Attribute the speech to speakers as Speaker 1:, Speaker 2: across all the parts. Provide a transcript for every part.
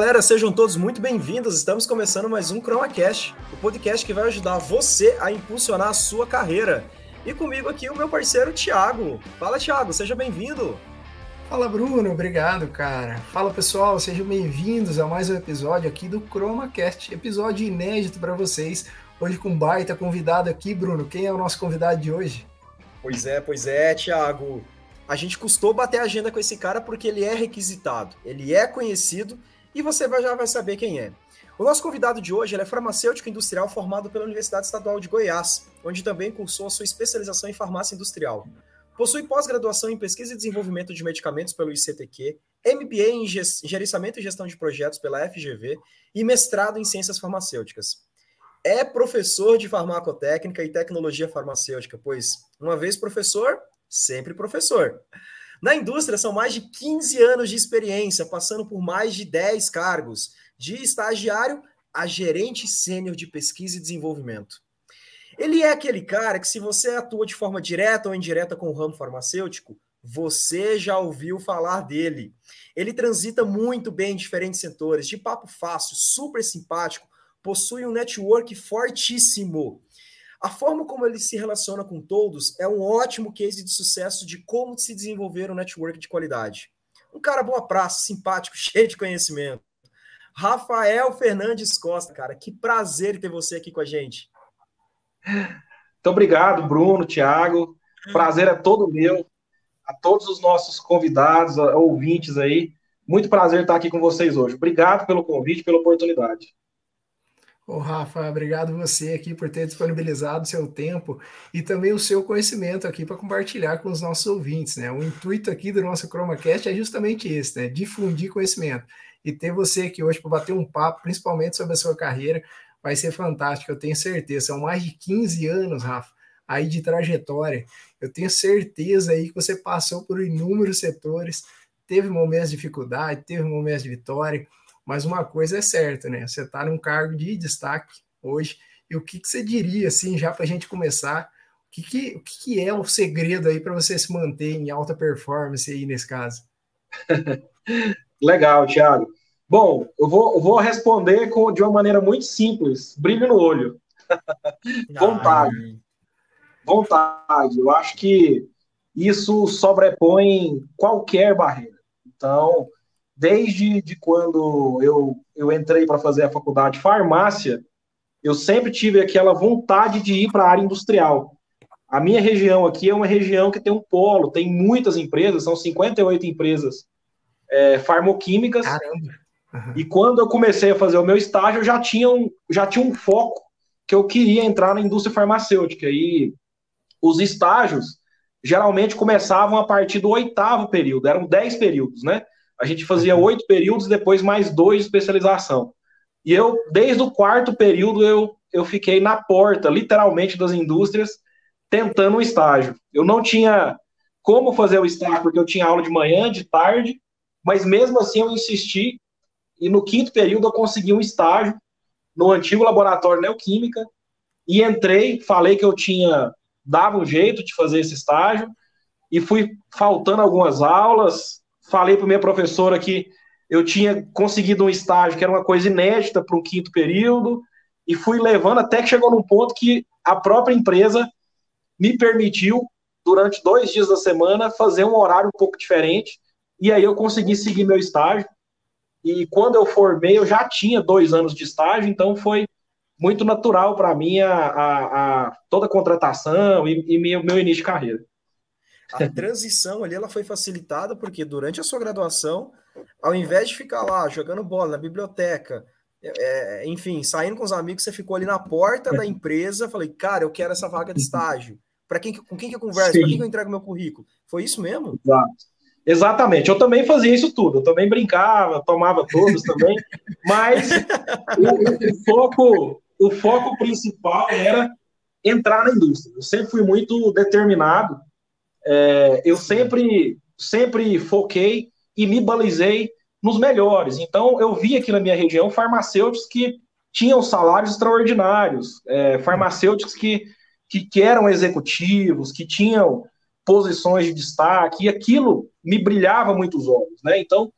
Speaker 1: Galera, sejam todos muito bem-vindos. Estamos começando mais um ChromaCast, o podcast que vai ajudar você a impulsionar a sua carreira. E comigo aqui o meu parceiro Thiago. Fala Thiago, seja bem-vindo.
Speaker 2: Fala Bruno, obrigado cara. Fala pessoal, sejam bem-vindos a mais um episódio aqui do ChromaCast, episódio inédito para vocês. Hoje com um baita convidado aqui, Bruno. Quem é o nosso convidado de hoje?
Speaker 1: Pois é, pois é, Thiago. A gente custou bater a agenda com esse cara porque ele é requisitado, ele é conhecido e você vai, já vai saber quem é. O nosso convidado de hoje é farmacêutico industrial formado pela Universidade Estadual de Goiás, onde também cursou a sua especialização em farmácia industrial. Possui pós-graduação em pesquisa e desenvolvimento de medicamentos pelo ICTQ, MBA em gerenciamento e gestão de projetos pela FGV e mestrado em ciências farmacêuticas. É professor de farmacotécnica e tecnologia farmacêutica, pois, uma vez professor, sempre professor. Na indústria, são mais de 15 anos de experiência, passando por mais de 10 cargos, de estagiário a gerente sênior de pesquisa e desenvolvimento. Ele é aquele cara que, se você atua de forma direta ou indireta com o ramo farmacêutico, você já ouviu falar dele. Ele transita muito bem em diferentes setores, de papo fácil, super simpático, possui um network fortíssimo. A forma como ele se relaciona com todos é um ótimo case de sucesso de como se desenvolver um network de qualidade. Um cara boa praça, simpático, cheio de conhecimento. Rafael Fernandes Costa, cara, que prazer ter você aqui com a gente.
Speaker 3: Muito obrigado, Bruno, Thiago. Prazer é todo meu. A todos os nossos convidados, ouvintes aí. Muito prazer estar aqui com vocês hoje. Obrigado pelo convite, pela oportunidade.
Speaker 2: Ô, Rafa, obrigado você aqui por ter disponibilizado seu tempo e também o seu conhecimento aqui para compartilhar com os nossos ouvintes, né? O intuito aqui do nosso ChromaCast é justamente esse, né? Difundir conhecimento. E ter você aqui hoje para bater um papo, principalmente sobre a sua carreira, vai ser fantástico, eu tenho certeza. São mais de 15 anos, Rafa, aí de trajetória. Eu tenho certeza aí que você passou por inúmeros setores, teve momentos de dificuldade, teve momentos de vitória mas uma coisa é certa, né? Você está num cargo de destaque hoje. E o que, que você diria, assim, já para a gente começar, o que, que, o que, é o segredo aí para você se manter em alta performance aí nesse caso?
Speaker 3: Legal, Thiago. Bom, eu vou, eu vou responder com, de uma maneira muito simples, brilho no olho. Vontade. Vontade. Eu acho que isso sobrepõe qualquer barreira. Então, desde de quando eu, eu entrei para fazer a faculdade de farmácia, eu sempre tive aquela vontade de ir para a área industrial. A minha região aqui é uma região que tem um polo, tem muitas empresas, são 58 empresas é, farmoquímicas. Caramba! Uhum. E quando eu comecei a fazer o meu estágio, eu já tinha um, já tinha um foco que eu queria entrar na indústria farmacêutica. E os estágios geralmente começavam a partir do oitavo período, eram dez períodos, né? A gente fazia oito períodos, depois mais dois de especialização. E eu, desde o quarto período, eu, eu fiquei na porta, literalmente, das indústrias, tentando um estágio. Eu não tinha como fazer o estágio, porque eu tinha aula de manhã, de tarde, mas mesmo assim eu insisti, e no quinto período eu consegui um estágio no antigo laboratório Neoquímica, e entrei, falei que eu tinha, dava um jeito de fazer esse estágio, e fui faltando algumas aulas, falei para minha professora que eu tinha conseguido um estágio que era uma coisa inédita para um quinto período, e fui levando até que chegou num ponto que a própria empresa me permitiu, durante dois dias da semana, fazer um horário um pouco diferente, e aí eu consegui seguir meu estágio. E quando eu formei, eu já tinha dois anos de estágio, então foi muito natural para mim a, a, a, toda a contratação e, e meu, meu início de carreira.
Speaker 1: A transição ali ela foi facilitada porque durante a sua graduação, ao invés de ficar lá jogando bola na biblioteca, é, é enfim, saindo com os amigos, você ficou ali na porta da empresa. Falei, cara, eu quero essa vaga de estágio. Para quem, com quem que eu converso? Para quem que eu entrego meu currículo? Foi isso mesmo?
Speaker 3: Exato. Exatamente, eu também fazia isso tudo, eu também brincava, tomava todos também, mas o, o, foco, o foco principal era entrar na indústria. Eu sempre fui muito determinado é, eu sempre, sempre foquei e me balizei nos melhores. Então, eu vi aqui na minha região farmacêuticos que tinham salários extraordinários, é, farmacêuticos que, que, que eram executivos, que tinham posições de destaque, e aquilo me brilhava muito os olhos, né? Então,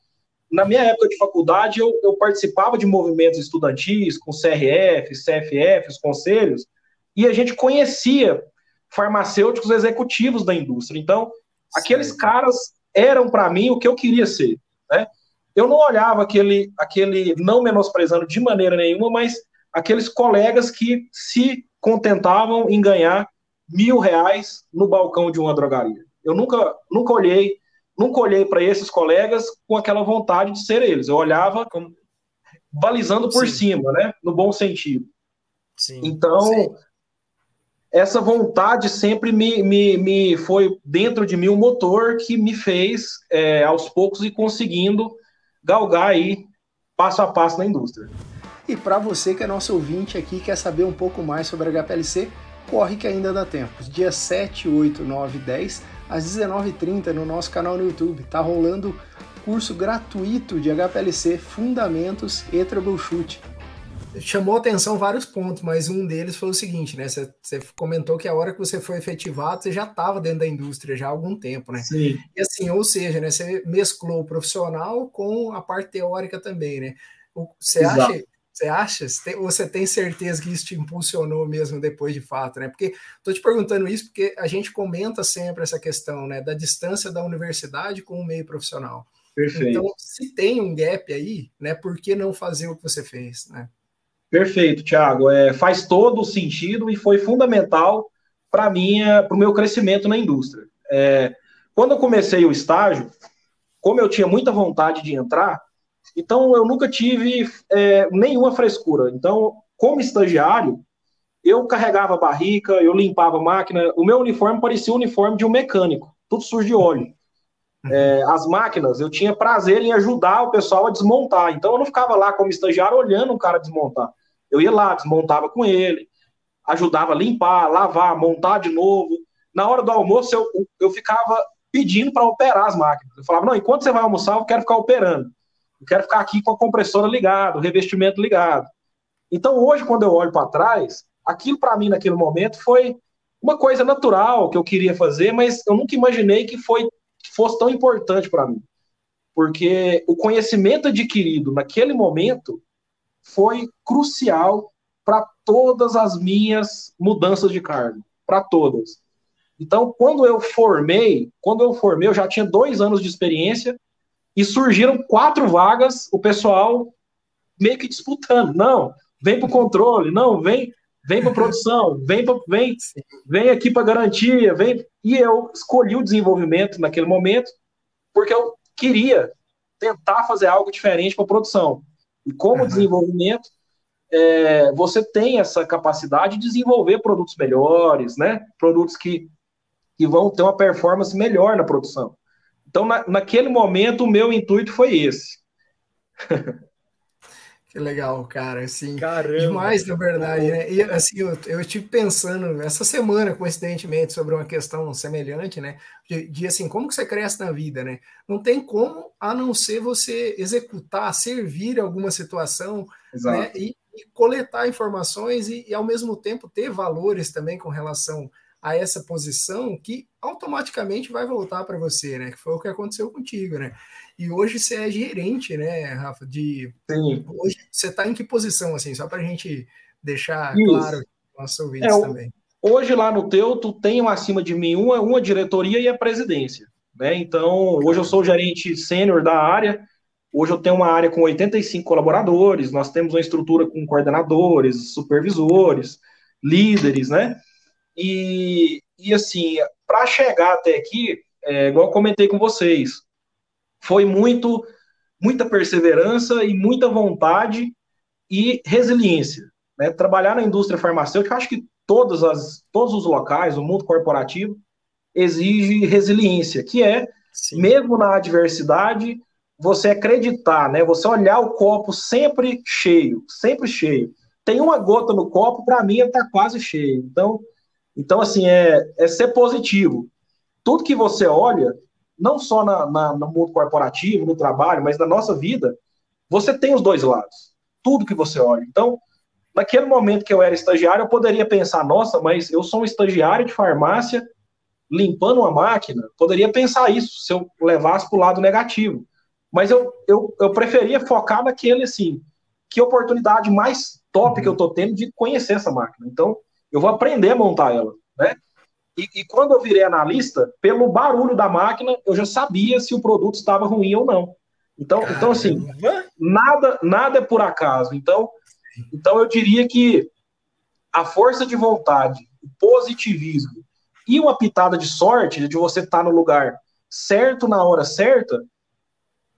Speaker 3: na minha época de faculdade, eu, eu participava de movimentos estudantis, com CRF, CFF, os conselhos, e a gente conhecia farmacêuticos executivos da indústria. Então, Sim. aqueles caras eram para mim o que eu queria ser, né? Eu não olhava aquele, aquele, não menosprezando de maneira nenhuma, mas aqueles colegas que se contentavam em ganhar mil reais no balcão de uma drogaria. Eu nunca, nunca olhei, nunca olhei para esses colegas com aquela vontade de ser eles. Eu olhava como balizando por Sim. cima, né? No bom sentido. Sim. Então, Sim. Essa vontade sempre me, me, me foi dentro de mim um motor que me fez, é, aos poucos, ir conseguindo galgar aí passo a passo na indústria.
Speaker 2: E para você que é nosso ouvinte aqui quer saber um pouco mais sobre a HPLC, corre que ainda dá tempo. Dia 7, 8, 9 10, às 19h30 no nosso canal no YouTube. Tá rolando curso gratuito de HPLC Fundamentos e Troubleshoot. Chamou atenção vários pontos, mas um deles foi o seguinte, né? Você, comentou que a hora que você foi efetivado, você já estava dentro da indústria já há algum tempo, né?
Speaker 3: Sim.
Speaker 2: E assim, ou seja, né? Você mesclou o profissional com a parte teórica também, né? Você acha você acha? Você tem certeza que isso te impulsionou mesmo depois de fato, né? Porque estou te perguntando isso porque a gente comenta sempre essa questão, né, da distância da universidade com o meio profissional.
Speaker 3: Perfeito. Então,
Speaker 2: se tem um gap aí, né, por que não fazer o que você fez, né?
Speaker 3: Perfeito, Thiago. É, faz todo o sentido e foi fundamental para o meu crescimento na indústria. É, quando eu comecei o estágio, como eu tinha muita vontade de entrar, então, eu nunca tive é, nenhuma frescura. Então, como estagiário, eu carregava barrica, eu limpava a máquina. O meu uniforme parecia o uniforme de um mecânico, tudo sujo de óleo. É, as máquinas, eu tinha prazer em ajudar o pessoal a desmontar. Então, eu não ficava lá como estagiário olhando o cara desmontar. Eu ia lá, desmontava com ele, ajudava a limpar, lavar, montar de novo. Na hora do almoço, eu, eu ficava pedindo para operar as máquinas. Eu falava, não, enquanto você vai almoçar, eu quero ficar operando. Eu quero ficar aqui com a compressora ligada, o revestimento ligado. Então, hoje, quando eu olho para trás, aquilo para mim naquele momento foi uma coisa natural que eu queria fazer, mas eu nunca imaginei que foi que fosse tão importante para mim. Porque o conhecimento adquirido naquele momento foi crucial para todas as minhas mudanças de cargo, para todas. Então, quando eu formei, quando eu formei, eu já tinha dois anos de experiência e surgiram quatro vagas, o pessoal meio que disputando. Não, vem para o controle, não, vem vem para produção, vem, pra, vem, vem aqui para garantia, vem. E eu escolhi o desenvolvimento naquele momento porque eu queria tentar fazer algo diferente para produção. E como uhum. desenvolvimento, é, você tem essa capacidade de desenvolver produtos melhores, né? Produtos que, que vão ter uma performance melhor na produção. Então, na, naquele momento, o meu intuito foi esse.
Speaker 2: Que legal, cara, assim,
Speaker 1: Caramba.
Speaker 2: demais, na verdade, né? E assim, eu, eu estive pensando essa semana, coincidentemente, sobre uma questão semelhante, né? De, de, assim, como que você cresce na vida, né? Não tem como a não ser você executar, servir alguma situação, Exato. né? E, e coletar informações e, e, ao mesmo tempo, ter valores também com relação a essa posição que automaticamente vai voltar para você, né? Que foi o que aconteceu contigo, né? E hoje você é gerente, né, Rafa? De
Speaker 3: Sim.
Speaker 2: hoje você está em que posição assim? Só para a gente deixar Isso. claro nossos ouvintes
Speaker 3: é,
Speaker 2: também.
Speaker 3: Hoje lá no teu, tu tem acima de mim uma, uma diretoria e a presidência, né? Então hoje eu sou gerente sênior da área. Hoje eu tenho uma área com 85 colaboradores. Nós temos uma estrutura com coordenadores, supervisores, líderes, né? E, e assim, para chegar até aqui, é, igual eu comentei com vocês, foi muito muita perseverança e muita vontade e resiliência. Né? Trabalhar na indústria farmacêutica, acho que todas as, todos os locais, o mundo corporativo, exige resiliência, que é, Sim. mesmo na adversidade, você acreditar, né? Você olhar o copo sempre cheio, sempre cheio. Tem uma gota no copo, para mim está quase cheio. Então, então, assim, é, é ser positivo. Tudo que você olha, não só na, na, no mundo corporativo, no trabalho, mas na nossa vida, você tem os dois lados. Tudo que você olha. Então, naquele momento que eu era estagiário, eu poderia pensar, nossa, mas eu sou um estagiário de farmácia limpando uma máquina. Poderia pensar isso se eu levasse para o lado negativo. Mas eu, eu, eu preferia focar naquele, assim, que oportunidade mais top que eu tô tendo de conhecer essa máquina. Então, eu vou aprender a montar ela, né? E, e, quando eu virei analista, pelo barulho da máquina, eu já sabia se o produto estava ruim ou não. Então, então assim, nada, nada é por acaso. Então, então eu diria que a força de vontade, o positivismo e uma pitada de sorte de você estar no lugar certo na hora certa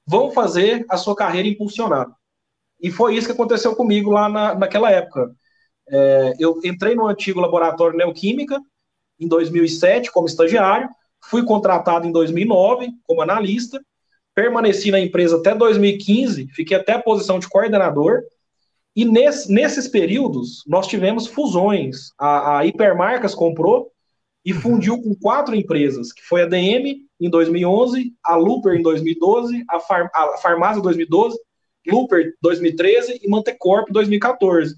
Speaker 3: vão fazer a sua carreira impulsionar. E foi isso que aconteceu comigo lá na, naquela época. É, eu entrei no antigo laboratório Neoquímica em 2007 como estagiário, fui contratado em 2009 como analista, permaneci na empresa até 2015, fiquei até a posição de coordenador, e nesse, nesses períodos nós tivemos fusões. A, a Hipermarcas comprou e fundiu com quatro empresas, que foi a DM em 2011, a Looper em 2012, a, Far, a Farmácia 2012, Looper 2013 e Mantecorp 2014.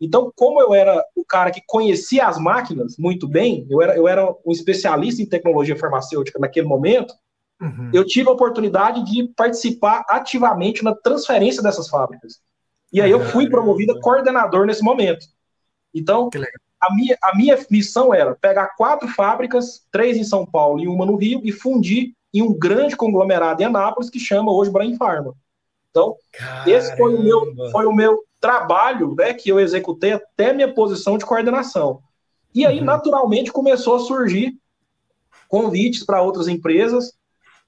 Speaker 3: Então, como eu era o cara que conhecia as máquinas muito bem, eu era, eu era um especialista em tecnologia farmacêutica naquele momento, uhum. eu tive a oportunidade de participar ativamente na transferência dessas fábricas. E aí eu fui promovido coordenador nesse momento. Então, a minha, a minha missão era pegar quatro fábricas, três em São Paulo e uma no Rio, e fundir em um grande conglomerado em Anápolis que chama hoje Brain Pharma. Então, Caramba. esse foi o meu, foi o meu trabalho né, que eu executei até minha posição de coordenação. E aí, uhum. naturalmente, começou a surgir convites para outras empresas,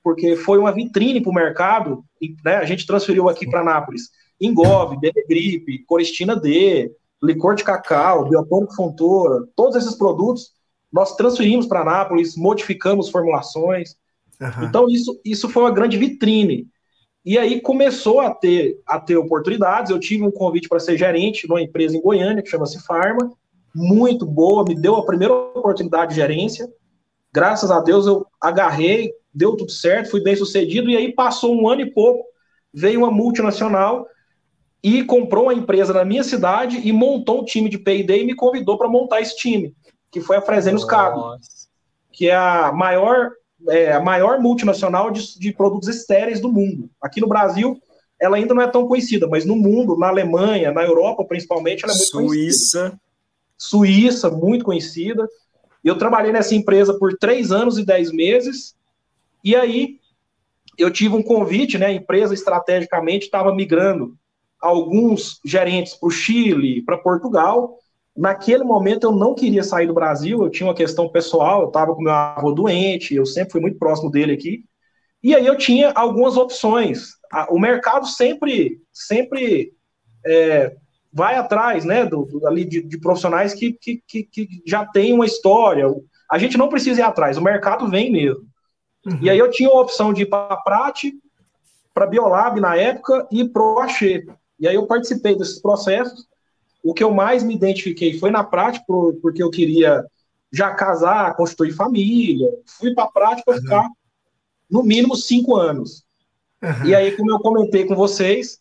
Speaker 3: porque foi uma vitrine para o mercado. E, né, a gente transferiu aqui para Nápoles Engove, Benegripe, Coristina D, licor de cacau, biotônico fontoura, todos esses produtos nós transferimos para Nápoles, modificamos formulações. Uhum. Então, isso, isso foi uma grande vitrine. E aí começou a ter, a ter oportunidades. Eu tive um convite para ser gerente numa empresa em Goiânia, que chama-se Farma, muito boa, me deu a primeira oportunidade de gerência. Graças a Deus eu agarrei, deu tudo certo, fui bem sucedido. E aí passou um ano e pouco, veio uma multinacional e comprou uma empresa na minha cidade e montou um time de P&D e me convidou para montar esse time, que foi a Fresenius Cabo, que é a maior é, a maior multinacional de, de produtos estéreis do mundo. Aqui no Brasil, ela ainda não é tão conhecida, mas no mundo, na Alemanha, na Europa principalmente, ela é muito
Speaker 1: Suíça.
Speaker 3: conhecida. Suíça, muito conhecida. Eu trabalhei nessa empresa por três anos e dez meses, e aí eu tive um convite, né? A empresa estrategicamente estava migrando alguns gerentes para o Chile, para Portugal, Naquele momento eu não queria sair do Brasil, eu tinha uma questão pessoal, eu estava com meu avô doente, eu sempre fui muito próximo dele aqui. E aí eu tinha algumas opções. O mercado sempre, sempre é, vai atrás, né, do, do ali de, de profissionais que, que, que, que, já tem uma história. A gente não precisa ir atrás, o mercado vem mesmo. Uhum. E aí eu tinha a opção de ir para a Prat, para a Biolab na época e para o Axê. E aí eu participei desses processos o que eu mais me identifiquei foi na prática, porque eu queria já casar, constituir família. Fui para a prática uhum. ficar no mínimo cinco anos. Uhum. E aí, como eu comentei com vocês,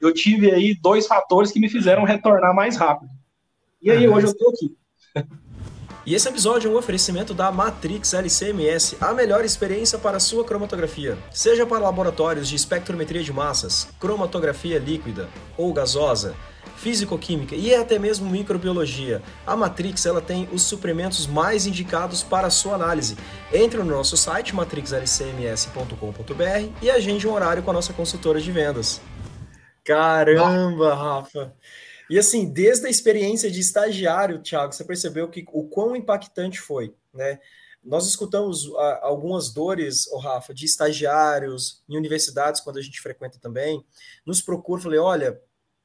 Speaker 3: eu tive aí dois fatores que me fizeram retornar mais rápido. E aí, uhum. hoje eu estou aqui.
Speaker 1: E esse episódio é um oferecimento da Matrix LCMS, a melhor experiência para sua cromatografia. Seja para laboratórios de espectrometria de massas, cromatografia líquida ou gasosa, físico-química e até mesmo microbiologia. A Matrix ela tem os suprimentos mais indicados para a sua análise. Entre no nosso site matrixlcms.com.br e agende um horário com a nossa consultora de vendas. Caramba, Rafa! E assim, desde a experiência de estagiário, Thiago, você percebeu que o quão impactante foi, né? Nós escutamos a, algumas dores, oh, Rafa, de estagiários em universidades, quando a gente frequenta também, nos procura, falei, olha,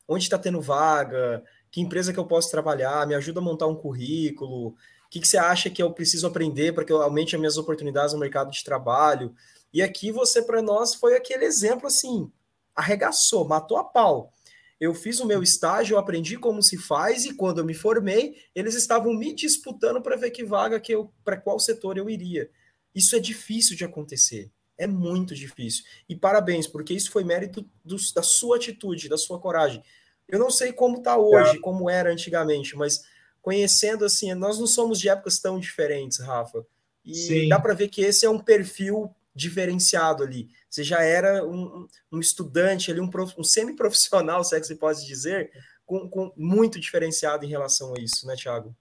Speaker 1: onde está tendo vaga, que empresa que eu posso trabalhar, me ajuda a montar um currículo, o que, que você acha que eu preciso aprender para que eu aumente as minhas oportunidades no mercado de trabalho. E aqui você, para nós, foi aquele exemplo assim, arregaçou, matou a pau. Eu fiz o meu estágio, eu aprendi como se faz, e quando eu me formei, eles estavam me disputando para ver que vaga que eu, para qual setor eu iria. Isso é difícil de acontecer. É muito difícil. E parabéns, porque isso foi mérito do, da sua atitude, da sua coragem. Eu não sei como está hoje, é. como era antigamente, mas conhecendo assim, nós não somos de épocas tão diferentes, Rafa. E Sim. dá para ver que esse é um perfil diferenciado ali. Você já era um, um estudante ali, um, prof, um semi-profissional, se é que se pode dizer, com, com, muito diferenciado em relação a isso, né, Thiago?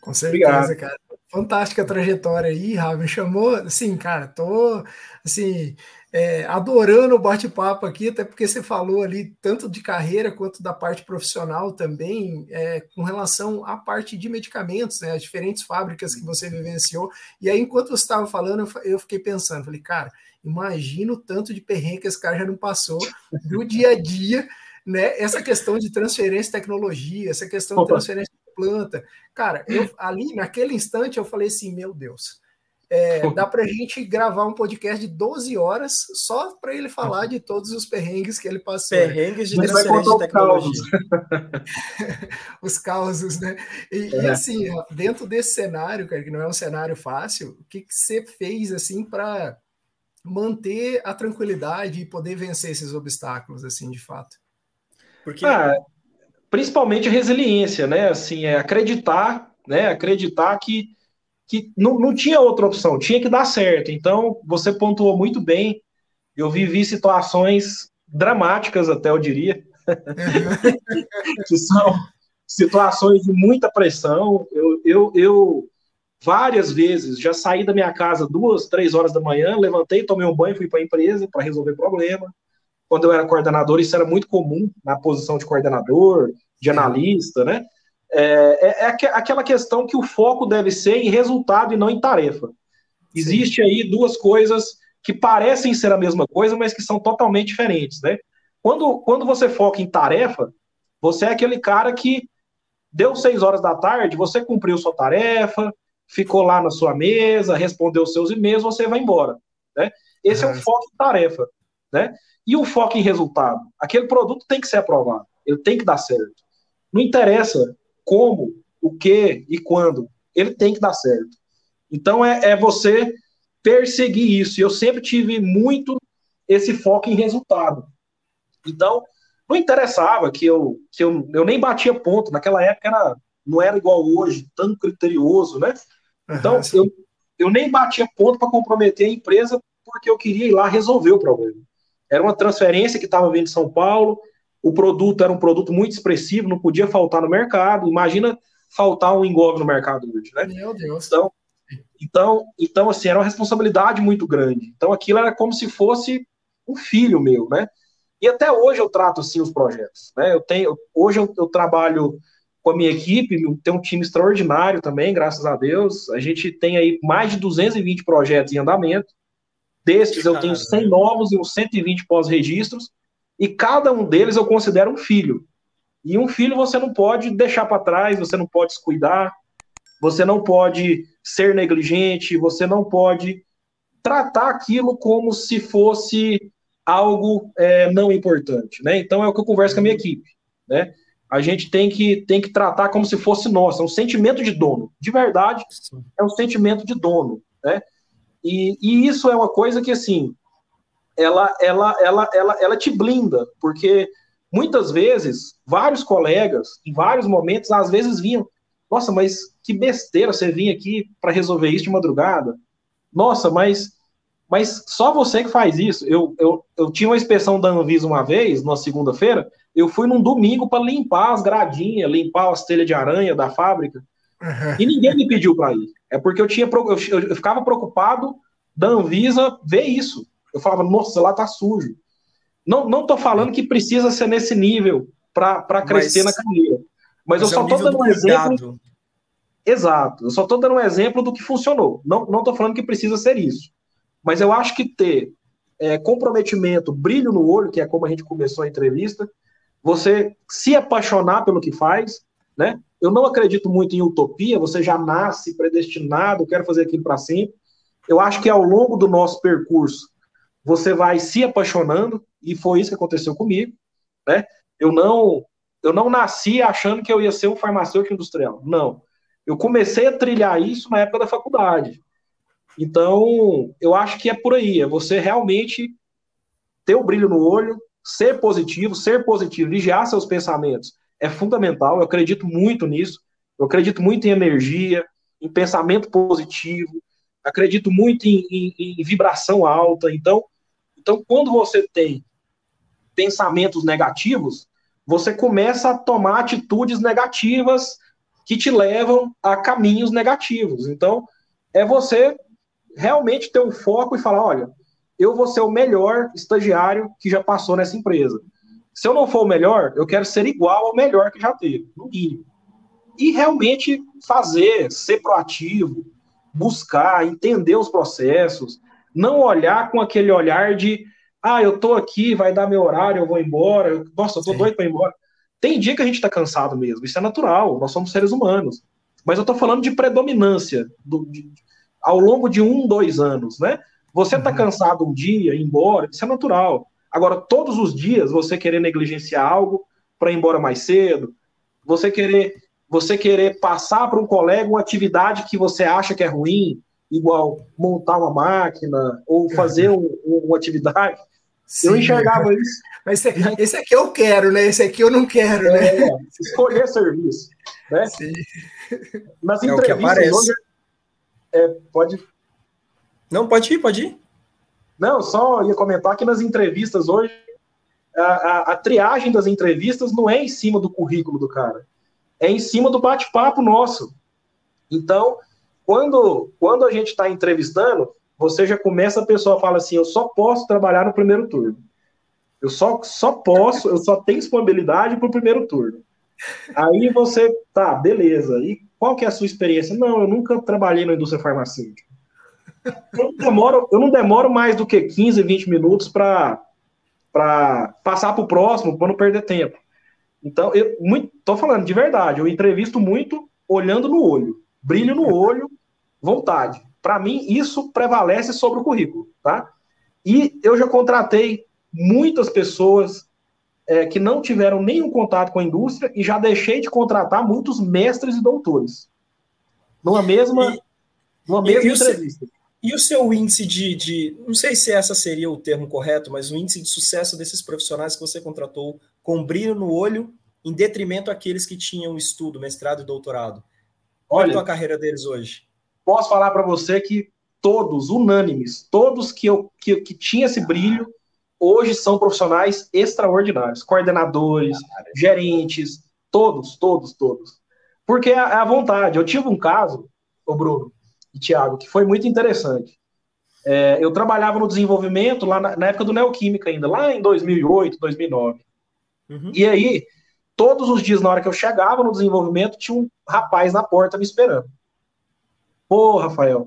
Speaker 2: Com certeza, Obrigado. cara. Fantástica trajetória aí, Raven. Chamou, assim, cara, tô, assim, é, adorando o bate-papo aqui, até porque você falou ali tanto de carreira quanto da parte profissional também, é, com relação à parte de medicamentos, né, as diferentes fábricas que você vivenciou. E aí, enquanto você estava falando, eu, fiquei pensando, falei, cara, imagina o tanto de perrengue que esse cara já não passou do dia a dia, né? Essa questão de transferência de tecnologia, essa questão de transferência de planta. Cara, eu, ali naquele instante eu falei assim, meu Deus é, dá para a gente gravar um podcast de 12 horas só para ele falar de todos os perrengues que ele passou.
Speaker 1: Perrengues de transferência de tecnologia.
Speaker 2: os causos, né? E, é. e, assim, dentro desse cenário, cara, que não é um cenário fácil, o que, que você fez assim para manter a tranquilidade e poder vencer esses obstáculos, assim, de fato?
Speaker 3: Porque ah, principalmente a resiliência, né? Assim, é acreditar, né? Acreditar que que não, não tinha outra opção, tinha que dar certo. Então, você pontuou muito bem. Eu vivi situações dramáticas, até eu diria, que são situações de muita pressão. Eu, eu, eu, várias vezes já saí da minha casa duas, três horas da manhã, levantei, tomei um banho, fui para a empresa para resolver problema. Quando eu era coordenador, isso era muito comum na posição de coordenador, de analista, né? É, é, é, aquela questão que o foco deve ser em resultado e não em tarefa. Existe Sim. aí duas coisas que parecem ser a mesma coisa, mas que são totalmente diferentes, né? Quando, quando você foca em tarefa, você é aquele cara que deu seis horas da tarde, você cumpriu sua tarefa, ficou lá na sua mesa, respondeu seus e-mails, você vai embora, né? Esse uhum. é o foco em tarefa, né? E o foco em resultado? Aquele produto tem que ser aprovado, ele tem que dar certo. Não interessa como, o que e quando. Ele tem que dar certo. Então é, é você perseguir isso. Eu sempre tive muito esse foco em resultado. Então, não interessava que eu, que eu, eu nem batia ponto. Naquela época era, não era igual hoje, tão criterioso, né? Então, uhum, eu, eu nem batia ponto para comprometer a empresa porque eu queria ir lá resolver o problema. Era uma transferência que estava vindo de São Paulo, o produto era um produto muito expressivo, não podia faltar no mercado. Imagina faltar um engove no mercado hoje, né?
Speaker 2: Meu Deus.
Speaker 3: Então, então, então, assim, era uma responsabilidade muito grande. Então, aquilo era como se fosse um filho meu, né? E até hoje eu trato assim os projetos, né? Eu tenho, hoje eu, eu trabalho com a minha equipe, tem um time extraordinário também, graças a Deus. A gente tem aí mais de 220 projetos em andamento. Destes eu tenho 100 novos e uns 120 pós-registros. E cada um deles eu considero um filho. E um filho você não pode deixar para trás, você não pode descuidar, você não pode ser negligente, você não pode tratar aquilo como se fosse algo é, não importante, né? Então é o que eu converso com a minha equipe, né? A gente tem que, tem que tratar como se fosse nosso, é um sentimento de dono. De verdade, é um sentimento de dono, né? E, e isso é uma coisa que, assim, ela, ela, ela, ela, ela te blinda, porque muitas vezes, vários colegas, em vários momentos, às vezes vinham, nossa, mas que besteira você vir aqui para resolver isso de madrugada. Nossa, mas, mas só você que faz isso. Eu, eu, eu tinha uma inspeção da Anvisa uma vez, numa segunda-feira, eu fui num domingo para limpar as gradinhas, limpar as telhas de aranha da fábrica, uhum. e ninguém me pediu para ir. É porque eu, tinha, eu, eu ficava preocupado da Anvisa ver isso. Eu falava, nossa, lá tá sujo. Não, não tô falando que precisa ser nesse nível para crescer mas, na carreira. Mas, mas eu só é tô dando um exemplo. Exato. Eu só tô dando um exemplo do que funcionou. Não, não tô falando que precisa ser isso. Mas eu acho que ter é, comprometimento, brilho no olho, que é como a gente começou a entrevista, você se apaixonar pelo que faz, né? Eu não acredito muito em utopia, você já nasce predestinado, quero fazer aquilo para sempre. Eu acho que ao longo do nosso percurso, você vai se apaixonando, e foi isso que aconteceu comigo, né? Eu não, eu não nasci achando que eu ia ser um farmacêutico industrial, não. Eu comecei a trilhar isso na época da faculdade. Então, eu acho que é por aí, é você realmente ter o brilho no olho, ser positivo, ser positivo, vigiar seus pensamentos é fundamental, eu acredito muito nisso, eu acredito muito em energia, em pensamento positivo, acredito muito em, em, em vibração alta. Então, então, quando você tem pensamentos negativos, você começa a tomar atitudes negativas que te levam a caminhos negativos. Então, é você realmente ter um foco e falar: olha, eu vou ser o melhor estagiário que já passou nessa empresa. Se eu não for o melhor, eu quero ser igual ao melhor que já teve, no mínimo. E realmente fazer, ser proativo, buscar, entender os processos, não olhar com aquele olhar de ah, eu tô aqui, vai dar meu horário, eu vou embora. Nossa, eu tô Sim. doido para ir embora. Tem dia que a gente tá cansado mesmo, isso é natural, nós somos seres humanos. Mas eu tô falando de predominância do, de, ao longo de um, dois anos, né? Você tá uhum. cansado um dia, ir embora, isso é natural. Agora, todos os dias, você querer negligenciar algo para ir embora mais cedo, você querer você querer passar para um colega uma atividade que você acha que é ruim, igual montar uma máquina ou fazer um, uma atividade, Sim. Eu enxergava isso.
Speaker 2: Mas esse, esse, aqui eu quero, né? Esse aqui eu não quero, né?
Speaker 3: É, escolher serviço. Né? Sim. Nas é entrevistas hoje. É, pode.
Speaker 1: Não, pode ir, pode ir.
Speaker 3: Não, só ia comentar que nas entrevistas hoje, a, a, a triagem das entrevistas não é em cima do currículo do cara, é em cima do bate-papo nosso. Então, quando, quando a gente está entrevistando, você já começa, a pessoa fala assim, eu só posso trabalhar no primeiro turno. Eu só, só posso, eu só tenho disponibilidade para o primeiro turno. Aí você, tá, beleza. E qual que é a sua experiência? Não, eu nunca trabalhei na indústria farmacêutica. Eu não demoro, eu não demoro mais do que 15, 20 minutos para passar para o próximo, para não perder tempo. Então, eu muito, tô falando de verdade, eu entrevisto muito olhando no olho, brilho no olho, vontade. Para mim, isso prevalece sobre o currículo, tá? E eu já contratei muitas pessoas é, que não tiveram nenhum contato com a indústria e já deixei de contratar muitos mestres e doutores. Numa mesma, numa mesma e entrevista.
Speaker 1: O seu, e o seu índice de, de. Não sei se essa seria o termo correto, mas o índice de sucesso desses profissionais que você contratou com brilho no olho, em detrimento àqueles que tinham estudo, mestrado e doutorado. Olha, é a carreira deles hoje?
Speaker 3: posso falar para você que todos, unânimes, todos que, eu, que, que tinha esse brilho, hoje são profissionais extraordinários, coordenadores, gerentes, todos, todos, todos. Porque é, é a vontade. Eu tive um caso, o Bruno e Thiago, que foi muito interessante. É, eu trabalhava no desenvolvimento lá na, na, época do Neoquímica ainda, lá em 2008, 2009. Uhum. E aí, todos os dias, na hora que eu chegava no desenvolvimento, tinha um rapaz na porta me esperando. Pô, Rafael,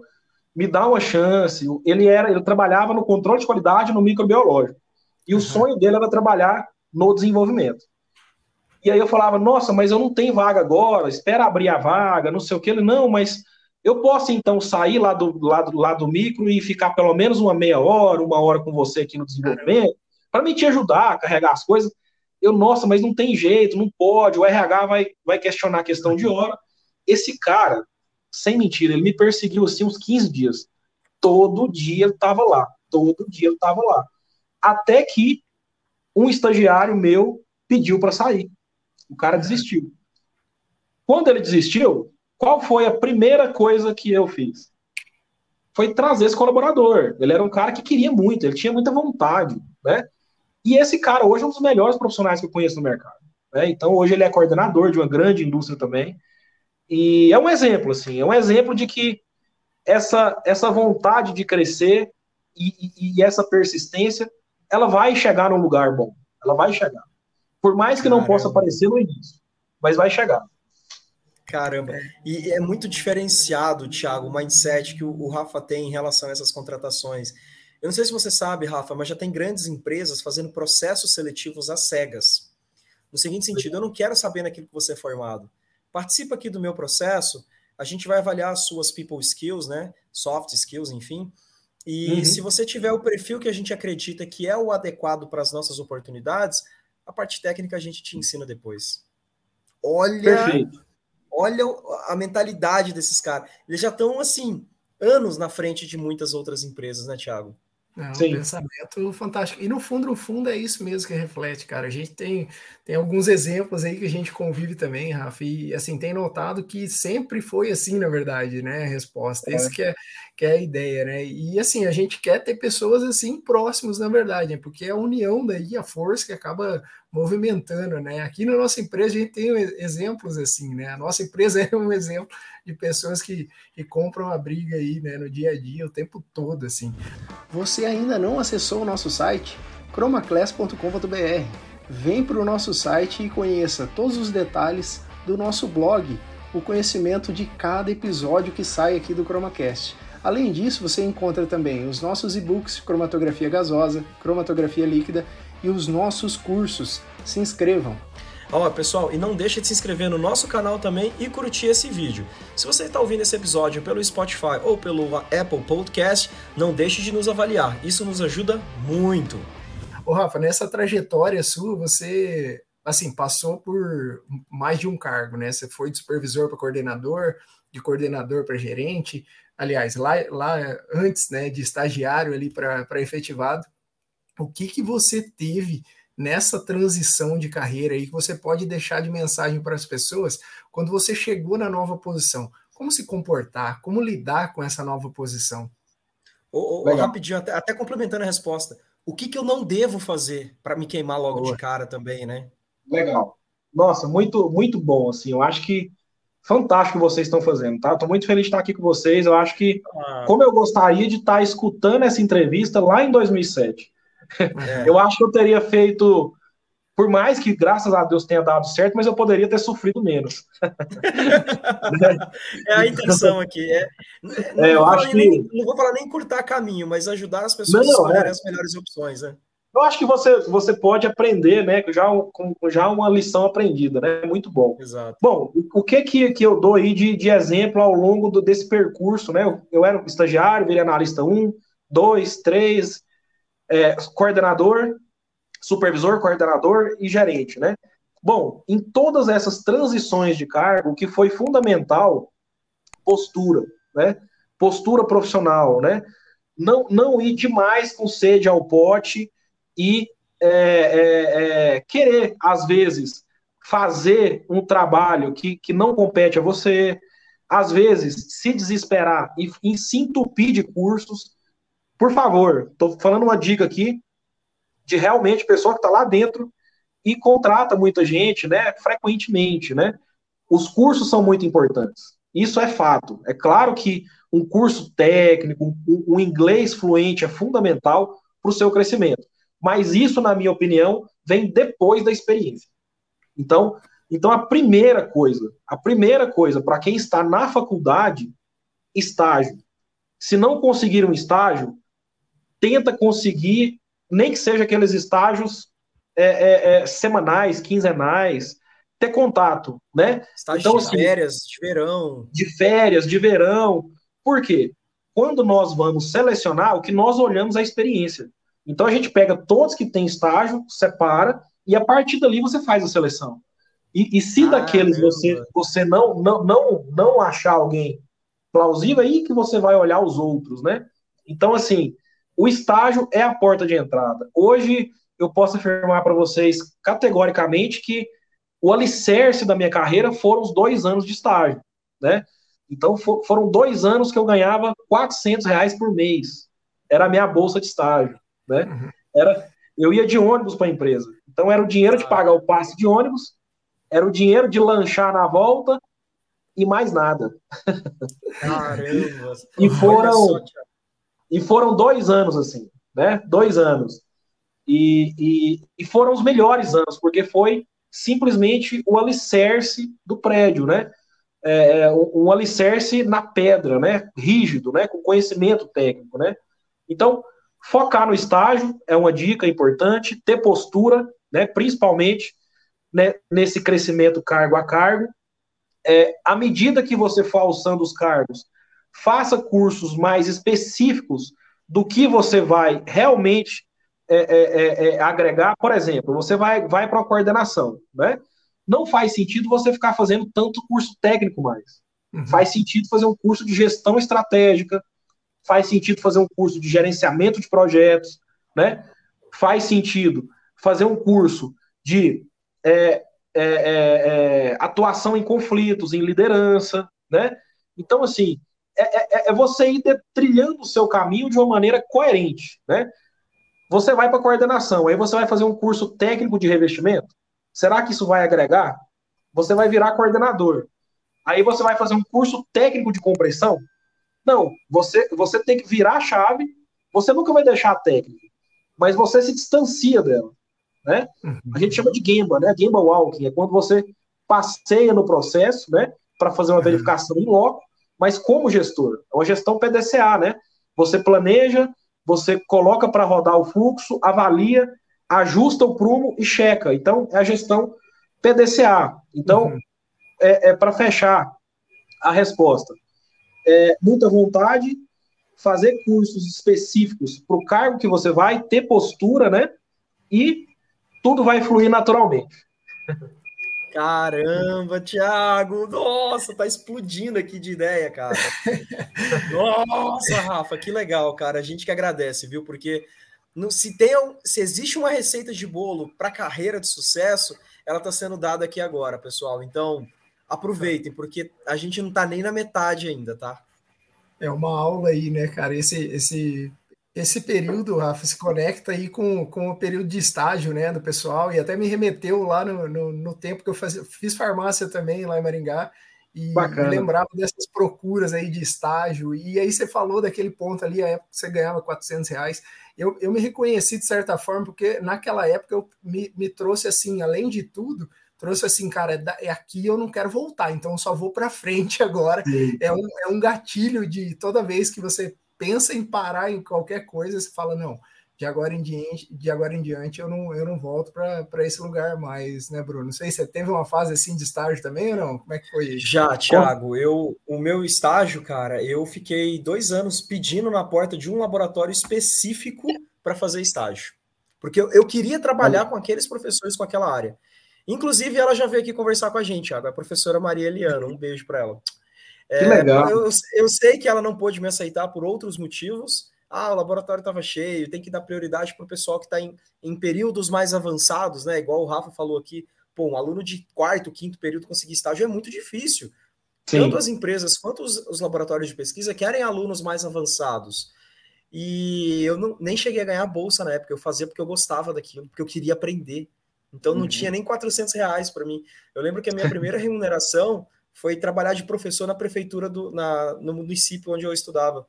Speaker 3: me dá uma chance. Ele era, ele trabalhava no controle de qualidade no microbiológico. E uhum. o sonho dele era trabalhar no desenvolvimento. E aí eu falava, nossa, mas eu não tenho vaga agora, espera abrir a vaga, não sei o que. Ele, não, mas eu posso então sair lá do, lá do, lá do micro e ficar pelo menos uma meia hora, uma hora com você aqui no desenvolvimento, para me te ajudar a carregar as coisas. Eu, nossa, mas não tem jeito, não pode, o RH vai, vai questionar a questão de hora. Esse cara, sem mentira, ele me perseguiu assim uns 15 dias. Todo dia ele estava lá, todo dia ele estava lá. Até que um estagiário meu pediu para sair. O cara desistiu. Quando ele desistiu, qual foi a primeira coisa que eu fiz? Foi trazer esse colaborador. Ele era um cara que queria muito, ele tinha muita vontade, né? E esse cara hoje é um dos melhores profissionais que eu conheço no mercado. Né? Então hoje ele é coordenador de uma grande indústria também. E é um exemplo, assim, é um exemplo de que essa, essa vontade de crescer e, e, e essa persistência, ela vai chegar num lugar bom. Ela vai chegar. Por mais que não Caramba. possa aparecer no início, mas vai chegar.
Speaker 1: Caramba, e é muito diferenciado, Thiago, o mindset que o, o Rafa tem em relação a essas contratações. Eu não sei se você sabe, Rafa, mas já tem grandes empresas fazendo processos seletivos às cegas. No seguinte sentido, eu não quero saber naquilo que você é formado. Participa aqui do meu processo, a gente vai avaliar as suas people skills, né? Soft skills, enfim. E uhum. se você tiver o perfil que a gente acredita que é o adequado para as nossas oportunidades, a parte técnica a gente te ensina depois. Olha, Perfeito. Olha a mentalidade desses caras. Eles já estão assim anos na frente de muitas outras empresas, né, Thiago?
Speaker 2: É um Sim. pensamento fantástico. E no fundo, no fundo, é isso mesmo que reflete, cara. A gente tem, tem alguns exemplos aí que a gente convive também, Rafa, e assim, tem notado que sempre foi assim, na verdade, né? A resposta. É. Isso que é, que é a ideia, né? E assim, a gente quer ter pessoas assim próximos, na verdade, né? porque é a união daí, a força que acaba movimentando, né? Aqui na nossa empresa a gente tem exemplos assim, né? A nossa empresa é um exemplo de pessoas que, que compram a briga aí, né, no dia a dia, o tempo todo, assim. Você ainda não acessou o nosso site? chromaclass.com.br Vem para o nosso site e conheça todos os detalhes do nosso blog, o conhecimento de cada episódio que sai aqui do ChromaCast. Além disso, você encontra também os nossos e-books cromatografia gasosa, cromatografia líquida e os nossos cursos. Se inscrevam!
Speaker 1: Ó, pessoal, e não deixe de se inscrever no nosso canal também e curtir esse vídeo. Se você está ouvindo esse episódio pelo Spotify ou pelo Apple Podcast, não deixe de nos avaliar. Isso nos ajuda muito.
Speaker 2: Ô, Rafa, nessa trajetória sua, você assim, passou por mais de um cargo, né? Você foi de supervisor para coordenador, de coordenador para gerente, aliás, lá, lá antes, né, de estagiário ali para efetivado. O que que você teve nessa transição de carreira aí que você pode deixar de mensagem para as pessoas quando você chegou na nova posição? Como se comportar? Como lidar com essa nova posição?
Speaker 1: Ou, ou rapidinho, até, até, complementando a resposta, o que, que eu não devo fazer para me queimar logo Boa. de cara também, né?
Speaker 3: Legal. Nossa, muito, muito bom, assim, eu acho que fantástico que vocês estão fazendo, tá? Estou muito feliz de estar aqui com vocês, eu acho que, ah. como eu gostaria de estar escutando essa entrevista lá em 2007, é. Eu acho que eu teria feito, por mais que graças a Deus tenha dado certo, mas eu poderia ter sofrido menos.
Speaker 1: é a intenção aqui. É, não, é, eu acho que... nem, não vou falar nem cortar caminho, mas ajudar as pessoas não, a escolherem é. as melhores opções, né?
Speaker 3: Eu acho que você, você pode aprender, né? Já, com, já uma lição aprendida, né? Muito bom.
Speaker 1: Exato.
Speaker 3: Bom, o que que, que eu dou aí de, de exemplo ao longo do, desse percurso, né? Eu, eu era estagiário, virei analista 1, 2, 3, é, coordenador, supervisor, coordenador e gerente, né? Bom, em todas essas transições de cargo, o que foi fundamental, postura, né? Postura profissional, né? Não, não ir demais com sede ao pote e é, é, é, querer, às vezes, fazer um trabalho que, que não compete a você, às vezes, se desesperar e, e se entupir de cursos, por favor, estou falando uma dica aqui de realmente pessoa que está lá dentro e contrata muita gente, né, frequentemente, né? Os cursos são muito importantes. Isso é fato. É claro que um curso técnico, um, inglês fluente é fundamental para o seu crescimento. Mas isso, na minha opinião, vem depois da experiência. Então, então a primeira coisa, a primeira coisa para quem está na faculdade, estágio. Se não conseguir um estágio, tenta conseguir, nem que seja aqueles estágios é, é, é, semanais, quinzenais, ter contato, né?
Speaker 1: Estágio então, de assim, férias, de verão.
Speaker 3: De férias, de verão. Por quê? Quando nós vamos selecionar, o que nós olhamos é a experiência. Então a gente pega todos que têm estágio, separa, e a partir dali você faz a seleção. E, e se ah, daqueles você, você não, não, não, não achar alguém plausível, aí que você vai olhar os outros, né? Então, assim, o estágio é a porta de entrada. Hoje, eu posso afirmar para vocês categoricamente que o alicerce da minha carreira foram os dois anos de estágio, né? Então, for, foram dois anos que eu ganhava 400 reais por mês. Era a minha bolsa de estágio, né? Uhum. Era, eu ia de ônibus para a empresa. Então, era o dinheiro de pagar o passe de ônibus, era o dinheiro de lanchar na volta e mais nada.
Speaker 1: Caramba!
Speaker 3: e foram... E foram dois anos assim, né? Dois anos. E, e, e foram os melhores anos, porque foi simplesmente o alicerce do prédio, né? É, é um, alicerce na pedra, né? Rígido, né? Com conhecimento técnico, né? Então, focar no estágio é uma dica importante, ter postura, né? Principalmente né, nesse crescimento cargo a cargo. É, à medida que você for alçando os cargos, faça cursos mais específicos do que você vai realmente é, é, é, é agregar. Por exemplo, você vai, vai para a coordenação, né? Não faz sentido você ficar fazendo tanto curso técnico mais. Uhum. Faz sentido fazer um curso de gestão estratégica, faz sentido fazer um curso de gerenciamento de projetos, né? Faz sentido fazer um curso de é, é, atuação em conflitos, em liderança, né? Então, assim, é, é, é você ir trilhando o seu caminho de uma maneira coerente, né? Você vai para coordenação, aí você vai fazer um curso técnico de revestimento. Será que isso vai agregar? Você vai virar coordenador. Aí você vai fazer um curso técnico de compressão? Não, você, você tem que virar a chave, você nunca vai deixar a técnica, mas você se distancia dela. Né? A gente chama de Gemba, né? Gemba Walking, é quando você passeia no processo, né? Para fazer uma verificação em loco, mas como gestor. É uma gestão PDCA, né? Você planeja, você coloca para rodar o fluxo, avalia, ajusta o prumo e checa. Então, é a gestão PDCA. Então, uhum. é, é para fechar a resposta é, muita vontade, fazer cursos específicos para o cargo que você vai, ter postura, né? E tudo vai fluir naturalmente.
Speaker 1: Caramba, Thiago! Nossa, tá explodindo aqui de ideia, cara. Nossa, Rafa, que legal, cara. A gente que agradece, viu? Porque se, tem, se existe uma receita de bolo para carreira de sucesso, ela está sendo dada aqui agora, pessoal. Então, aproveitem, porque a gente não está nem na metade ainda, tá?
Speaker 2: É uma aula aí, né, cara? Esse, esse, esse período, Rafa, se conecta aí com, com o período de estágio, né, do pessoal, e até me remeteu lá no, no, no tempo que eu faz, fiz farmácia também lá em Maringá, e Bacana. me lembrava dessas procuras aí de estágio, e aí você falou daquele ponto ali, a época que você ganhava 400 reais, eu, eu me reconheci de certa forma, porque naquela época eu me, me trouxe assim, além de tudo, trouxe assim, cara, é, é aqui eu não quero voltar, então eu só vou para frente agora. É um, é um gatilho de toda vez que você pensa em parar em qualquer coisa, você fala, não, de agora em diante, de agora em diante eu não, eu não volto para esse lugar mais, né, Bruno? Não sei se você teve uma fase assim de estágio também ou não? Como é que foi isso?
Speaker 1: Já, Thiago, eu, o meu estágio, cara, eu fiquei dois anos pedindo na porta de um laboratório específico para fazer estágio. Porque eu, eu queria trabalhar com aqueles professores com aquela área. Inclusive, ela já veio aqui conversar com a gente, Thiago, a professora Maria Eliana. Um beijo para ela.
Speaker 3: É, que legal.
Speaker 1: Eu, eu sei que ela não pôde me aceitar por outros motivos. Ah, o laboratório estava cheio, tem que dar prioridade para o pessoal que está em, em períodos mais avançados, né? Igual o Rafa falou aqui, pô, um aluno de quarto, quinto período conseguir estágio é muito difícil. Sim. Tanto as empresas quanto os, os, laboratórios de pesquisa querem alunos mais avançados. E eu não, nem cheguei a ganhar bolsa na época, eu fazia porque eu gostava daquilo, porque eu queria aprender. Então não uhum. tinha nem 400 reais para mim. Eu lembro que a minha primeira remuneração foi trabalhar de professor na prefeitura do na, no município onde eu estudava.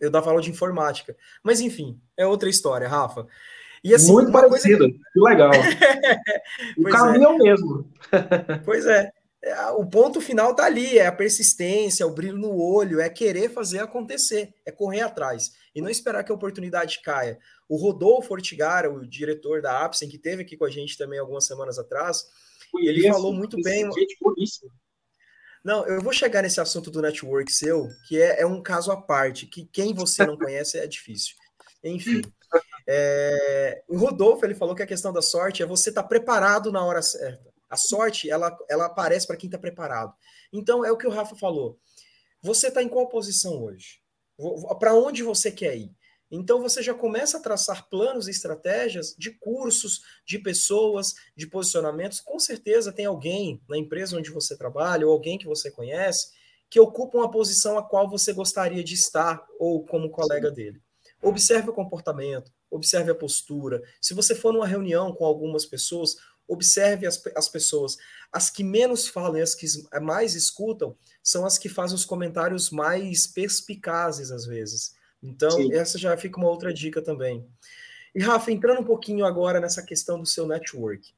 Speaker 1: Eu dava aula de informática. Mas enfim, é outra história, Rafa.
Speaker 3: E, assim, Muito parecido, que... que legal. o caminho é. é o mesmo.
Speaker 1: pois é. é. O ponto final tá ali, é a persistência, o brilho no olho, é querer fazer acontecer, é correr atrás e não esperar que a oportunidade caia. O Rodolfo Ortigara, o diretor da Apsen, que teve aqui com a gente também algumas semanas atrás, ele falou muito bem. Gente. Não, eu vou chegar nesse assunto do network seu, que é, é um caso à parte, que quem você não conhece é difícil. Enfim. É, o Rodolfo ele falou que a questão da sorte é você estar tá preparado na hora certa. A sorte ela, ela aparece para quem está preparado. Então é o que o Rafa falou. Você está em qual posição hoje? Para onde você quer ir? Então você já começa a traçar planos e estratégias de cursos, de pessoas, de posicionamentos. Com certeza tem alguém na empresa onde você trabalha ou alguém que você conhece que ocupa uma posição a qual você gostaria de estar ou como colega dele. Observe o comportamento, observe a postura. Se você for numa reunião com algumas pessoas, observe as, as pessoas. As que menos falam e as que mais escutam são as que fazem os comentários mais perspicazes às vezes. Então, Sim. essa já fica uma outra dica também. E Rafa, entrando um pouquinho agora nessa questão do seu network.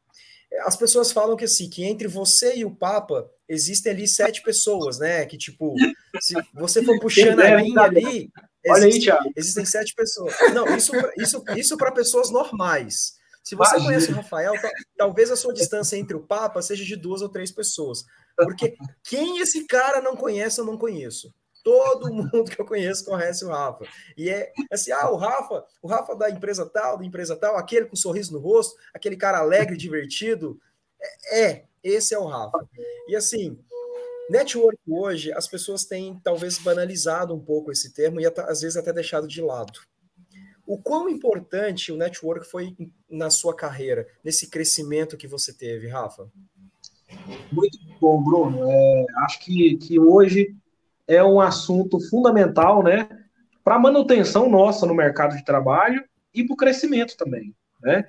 Speaker 1: As pessoas falam que assim, que entre você e o Papa existem ali sete pessoas, né? Que tipo, se você for puxando a linha ali, existe, aí, existem sete pessoas. Não, isso, isso, isso para pessoas normais. Se você Imagina. conhece o Rafael, talvez a sua distância entre o Papa seja de duas ou três pessoas. Porque quem esse cara não conhece, eu não conheço. Todo mundo que eu conheço conhece o Rafa. E é assim: ah, o Rafa, o Rafa da empresa tal, da empresa tal, aquele com um sorriso no rosto, aquele cara alegre, divertido. É, é esse é o Rafa. E assim, Network hoje, as pessoas têm talvez banalizado um pouco esse termo e às vezes até deixado de lado. O quão importante o network foi na sua carreira, nesse crescimento que você teve, Rafa?
Speaker 3: Muito bom, Bruno. É, acho que, que hoje é um assunto fundamental, né, para a manutenção nossa no mercado de trabalho e para o crescimento também, né?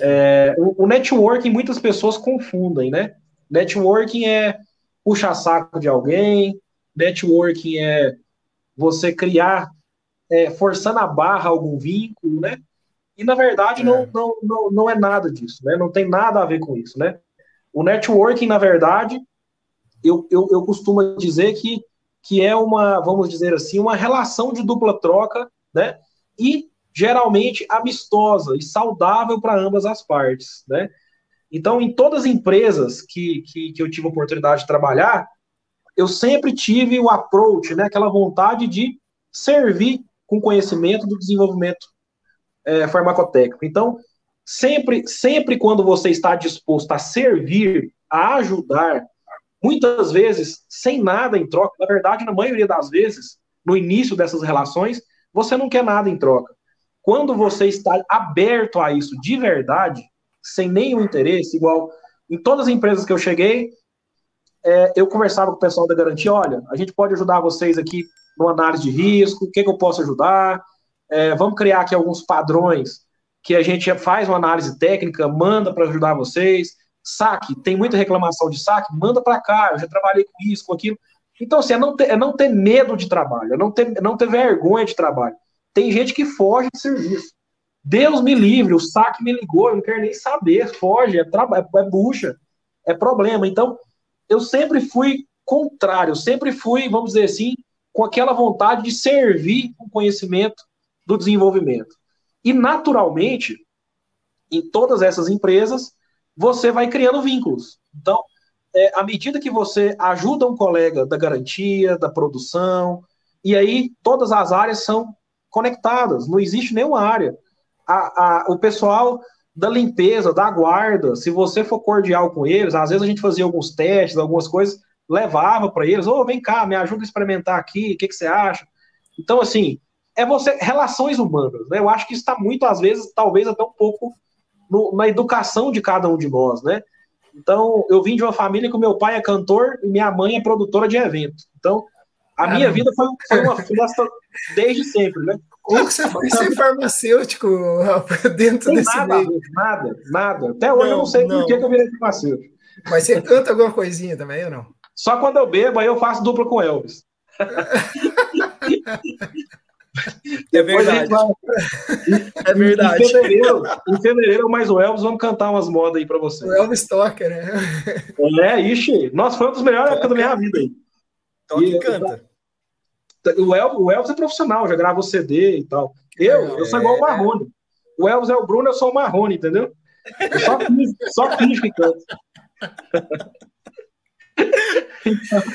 Speaker 3: É, o, o networking muitas pessoas confundem, né? Networking é puxar saco de alguém, networking é você criar, é, forçando a barra algum vínculo, né? E na verdade é. não, não, não, não é nada disso, né? Não tem nada a ver com isso, né? O networking, na verdade, eu, eu, eu costumo dizer que, que é uma, vamos dizer assim, uma relação de dupla troca, né? E geralmente amistosa e saudável para ambas as partes, né? Então, em todas as empresas que, que, que eu tive a oportunidade de trabalhar, eu sempre tive o approach, né, aquela vontade de servir com conhecimento do desenvolvimento é, farmacotécnico. Então, sempre, sempre quando você está disposto a servir, a ajudar, muitas vezes sem nada em troca, na verdade, na maioria das vezes, no início dessas relações, você não quer nada em troca. Quando você está aberto a isso de verdade, sem nenhum interesse, igual em todas as empresas que eu cheguei, é, eu conversava com o pessoal da garantia, olha, a gente pode ajudar vocês aqui no análise de risco, o que, que eu posso ajudar, é, vamos criar aqui alguns padrões que a gente faz uma análise técnica, manda para ajudar vocês, saque, tem muita reclamação de saque, manda para cá, eu já trabalhei com isso, com aquilo. Então, assim, é não ter, é não ter medo de trabalho, é não ter, é não ter vergonha de trabalho. Tem gente que foge de serviço. Deus me livre, o saque me ligou, eu não quero nem saber, foge, é, é, é bucha, é problema. Então, eu sempre fui contrário, sempre fui, vamos dizer assim, com aquela vontade de servir o conhecimento do desenvolvimento. E, naturalmente, em todas essas empresas, você vai criando vínculos. Então, é, à medida que você ajuda um colega da garantia, da produção, e aí todas as áreas são conectadas, não existe nenhuma área a, a, o pessoal da limpeza, da guarda, se você for cordial com eles, às vezes a gente fazia alguns testes, algumas coisas, levava para eles, ô, oh, vem cá, me ajuda a experimentar aqui, o que, que você acha? Então, assim, é você, relações humanas, né? Eu acho que está muito, às vezes, talvez até um pouco no, na educação de cada um de nós, né? Então, eu vim de uma família que meu pai é cantor e minha mãe é produtora de evento. Então, a minha vida foi, foi uma festa desde sempre, né?
Speaker 2: Ou que você foi ser farmacêutico dentro desse
Speaker 3: nada,
Speaker 2: meio.
Speaker 3: Nada, nada. Até hoje não, eu não sei não. por que eu virei farmacêutico.
Speaker 2: Mas você canta alguma coisinha também ou não?
Speaker 3: Só quando eu bebo, aí eu faço dupla com Elvis.
Speaker 1: É verdade. Vai... É verdade.
Speaker 3: Em fevereiro, em fevereiro, mais o Elvis, vamos cantar umas modas aí pra você.
Speaker 2: O Elvis toca, né?
Speaker 3: É, ixi. Nossa, foi uma das melhores épocas da minha vida aí.
Speaker 1: Toca e, canta.
Speaker 3: O Elvis, o Elvis é profissional, já gravou CD e tal. Eu, eu sou igual o Marrone. O Elvis é o Bruno, eu sou o Marrone, entendeu? Eu só finge, só finge que canto.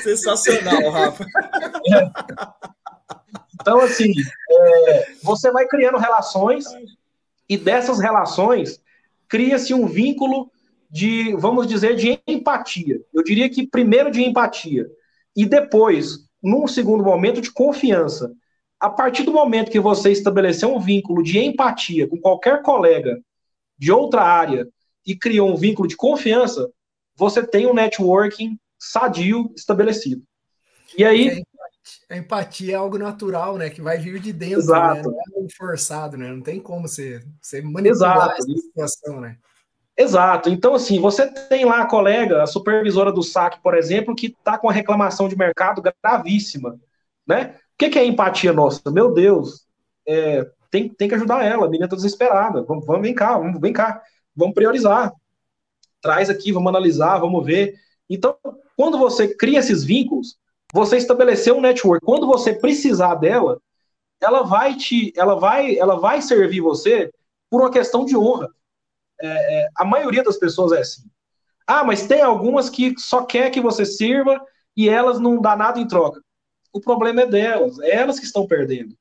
Speaker 1: Sensacional, Rafa.
Speaker 3: Então, assim, é, você vai criando relações e dessas relações cria-se um vínculo de, vamos dizer, de empatia. Eu diria que primeiro de empatia e depois num segundo momento, de confiança. A partir do momento que você estabeleceu um vínculo de empatia com qualquer colega de outra área e criou um vínculo de confiança, você tem um networking sadio estabelecido. E aí.
Speaker 2: A empatia é algo natural, né? Que vai vir de dentro, né? Exato. né? Não é forçado, né? Não tem como você, você manipular Exato. essa situação, né?
Speaker 3: Exato. Então, assim, você tem lá a colega, a supervisora do SAC, por exemplo, que está com uma reclamação de mercado gravíssima, né? O que, que é empatia nossa? Meu Deus, é, tem, tem que ajudar ela, a menina está desesperada. Vamos, vamos, vem cá, vamos, vem cá, vamos priorizar. Traz aqui, vamos analisar, vamos ver. Então, quando você cria esses vínculos, você estabeleceu um network. Quando você precisar dela, ela vai te, ela vai, ela vai servir você por uma questão de honra é, é, a maioria das pessoas é assim. Ah, mas tem algumas que só quer que você sirva e elas não dá nada em troca. O problema é delas, é elas que estão perdendo.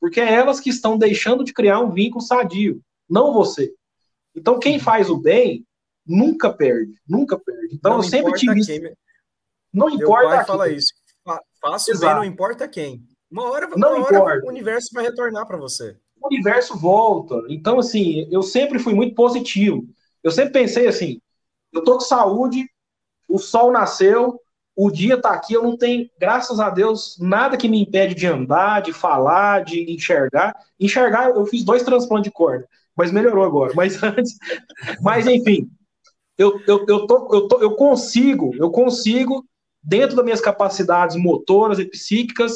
Speaker 3: Porque é elas que estão deixando de criar um vínculo sadio, não você. Então, quem faz o bem nunca perde, nunca perde. Então, não eu sempre tive. Quem...
Speaker 1: Não importa. Meu pai fala isso. Faça bem, não importa quem. Uma hora, não uma hora o universo vai retornar para você.
Speaker 3: O universo volta. Então, assim, eu sempre fui muito positivo. Eu sempre pensei assim: eu tô com saúde, o sol nasceu, o dia tá aqui, eu não tenho, graças a Deus, nada que me impede de andar, de falar, de enxergar. Enxergar, eu fiz dois transplantes de corda, mas melhorou agora. Mas antes, mas enfim, eu, eu, eu, tô, eu, tô, eu consigo, eu consigo, dentro das minhas capacidades motoras e psíquicas,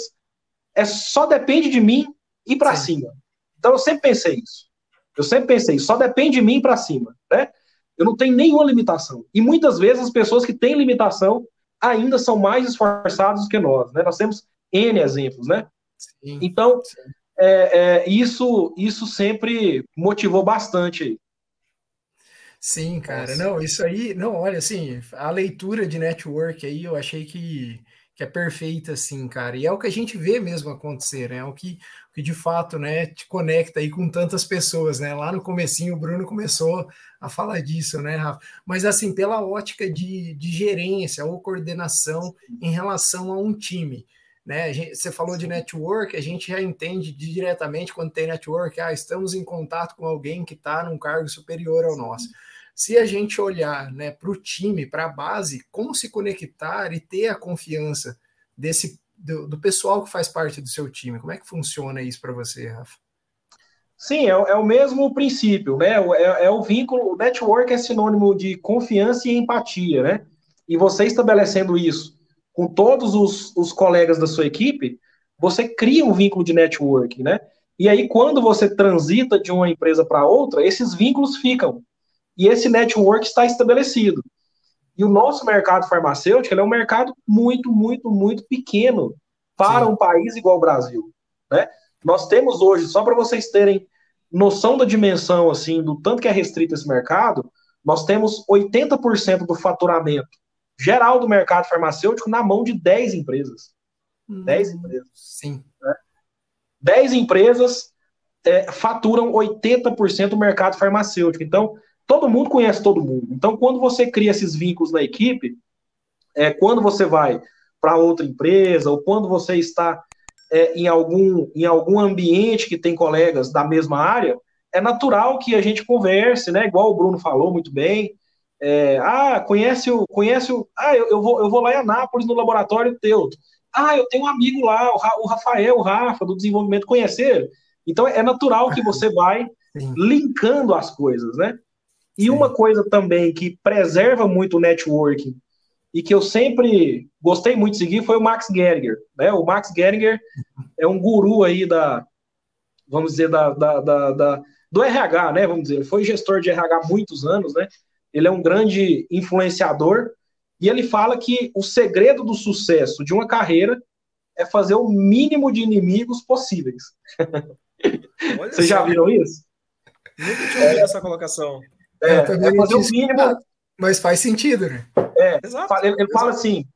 Speaker 3: é só depende de mim ir para cima. Então eu sempre pensei isso. Eu sempre pensei, só depende de mim para cima, né? Eu não tenho nenhuma limitação. E muitas vezes as pessoas que têm limitação ainda são mais esforçados que nós, né? Nós temos N exemplos, né? Sim, então, sim. É, é, isso, isso sempre motivou bastante
Speaker 2: Sim, cara, Nossa. não, isso aí, não, olha, assim, a leitura de network aí eu achei que, que é perfeita, assim, cara, e é o que a gente vê mesmo acontecer, né, é o que, o que de fato, né, te conecta aí com tantas pessoas, né, lá no comecinho o Bruno começou a falar disso, né, Rafa, mas assim, pela ótica de, de gerência ou coordenação em relação a um time, né? Você falou de network, a gente já entende diretamente quando tem network, ah, estamos em contato com alguém que está num cargo superior ao nosso. Se a gente olhar né, para o time, para a base, como se conectar e ter a confiança desse do, do, pessoal que faz parte do seu time, como é que funciona isso para você, Rafa?
Speaker 3: Sim, é, é, o mesmo princípio, né? É, é o vínculo, o network é sinônimo de confiança e empatia, né? E você estabelecendo isso com todos os, os colegas da sua equipe, você cria um vínculo de network, né? E aí, quando você transita de uma empresa para outra, esses vínculos ficam e esse network está estabelecido. E o nosso mercado farmacêutico é um mercado muito, muito, muito pequeno para Sim. um país igual o Brasil. Né? Nós temos hoje, só para vocês terem noção da dimensão, assim, do tanto que é restrito esse mercado, nós temos 80% do faturamento geral do mercado farmacêutico na mão de 10 empresas. Hum, 10 empresas.
Speaker 2: Sim.
Speaker 3: Né? 10 empresas é, faturam 80% do mercado farmacêutico. Então, todo mundo conhece todo mundo. Então, quando você cria esses vínculos na equipe, é, quando você vai para outra empresa, ou quando você está é, em, algum, em algum ambiente que tem colegas da mesma área, é natural que a gente converse, né? Igual o Bruno falou muito bem. É, ah, conhece o. Conhece o. Ah, eu, eu, vou, eu vou lá em Anápolis no laboratório teu. Ah, eu tenho um amigo lá, o, Rafael, o Rafa, do desenvolvimento, conhecer. Então é natural que você vai linkando as coisas, né? E Sim. uma coisa também que preserva muito o networking e que eu sempre gostei muito de seguir foi o Max Geringer. Né? O Max Geringer é um guru aí da, vamos dizer, da, da, da, da do RH, né? Vamos dizer, ele foi gestor de RH há muitos anos, né? Ele é um grande influenciador e ele fala que o segredo do sucesso de uma carreira é fazer o mínimo de inimigos possíveis. Vocês já viram isso?
Speaker 1: Nunca tinha ouvido é, essa colocação.
Speaker 3: É, é fazer o mínimo.
Speaker 2: Mas faz sentido, né?
Speaker 3: É, exato, ele, ele fala assim,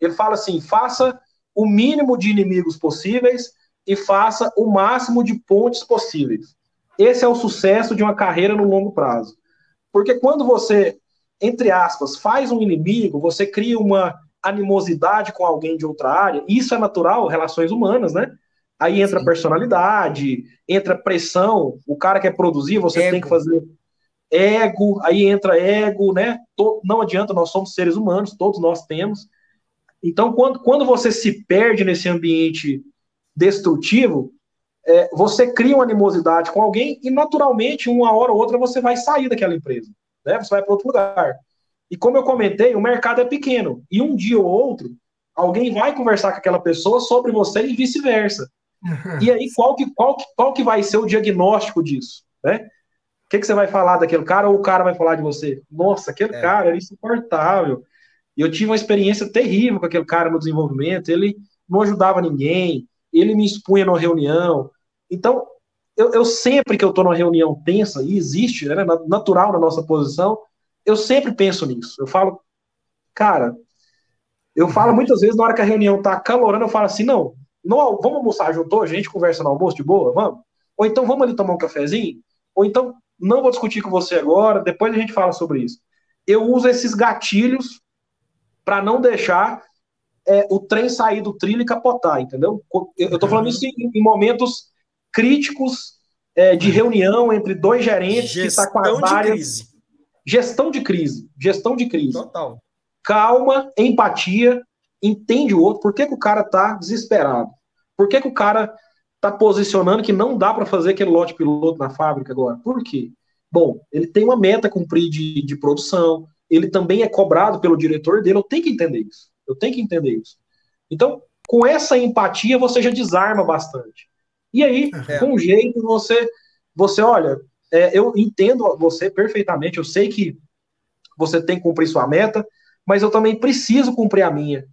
Speaker 3: ele fala assim, faça o mínimo de inimigos possíveis e faça o máximo de pontes possíveis. Esse é o sucesso de uma carreira no longo prazo. Porque quando você, entre aspas, faz um inimigo, você cria uma animosidade com alguém de outra área, isso é natural, relações humanas, né? Aí entra Sim. personalidade, entra pressão, o cara quer produzir, você Ego. tem que fazer ego, aí entra ego, né? Não adianta, nós somos seres humanos, todos nós temos. Então, quando, quando você se perde nesse ambiente destrutivo, é, você cria uma animosidade com alguém e, naturalmente, uma hora ou outra, você vai sair daquela empresa. Né? Você vai para outro lugar. E como eu comentei, o mercado é pequeno. E um dia ou outro, alguém vai conversar com aquela pessoa sobre você e vice-versa. Uhum. E aí, qual que, qual, que, qual que vai ser o diagnóstico disso? Né? Que, que você vai falar daquele cara ou o cara vai falar de você? Nossa, aquele é. cara era insuportável. E eu tive uma experiência terrível com aquele cara no desenvolvimento. Ele não ajudava ninguém, ele me expunha numa reunião. Então, eu, eu sempre que eu estou numa reunião tensa, e existe, né, natural na nossa posição, eu sempre penso nisso. Eu falo, cara, eu falo muitas vezes na hora que a reunião está calorando, eu falo assim, não, não vamos almoçar junto hoje, a gente conversa no almoço de boa, vamos? Ou então vamos ali tomar um cafezinho? Ou então não vou discutir com você agora, depois a gente fala sobre isso. Eu uso esses gatilhos para não deixar é, o trem sair do trilho e capotar, entendeu? Eu estou falando uhum. isso em, em, momentos críticos é, de reunião entre dois gerentes
Speaker 1: gestão que está com as áreas. Crise.
Speaker 3: Gestão de crise. Gestão de crise.
Speaker 1: Total.
Speaker 3: Calma, empatia, entende o outro. Por que, que o cara está desesperado? Por que, que o cara está posicionando que não dá para fazer aquele lote piloto na fábrica agora? Por quê? Bom, ele tem uma meta a cumprir de, de produção, ele também é cobrado pelo diretor dele, eu tenho que entender isso. Eu tenho que entender isso. Então, com essa empatia, você já desarma bastante. E aí, é. com jeito, você, você olha, é, eu entendo você perfeitamente, eu sei que você tem que cumprir sua meta, mas eu também preciso cumprir a minha.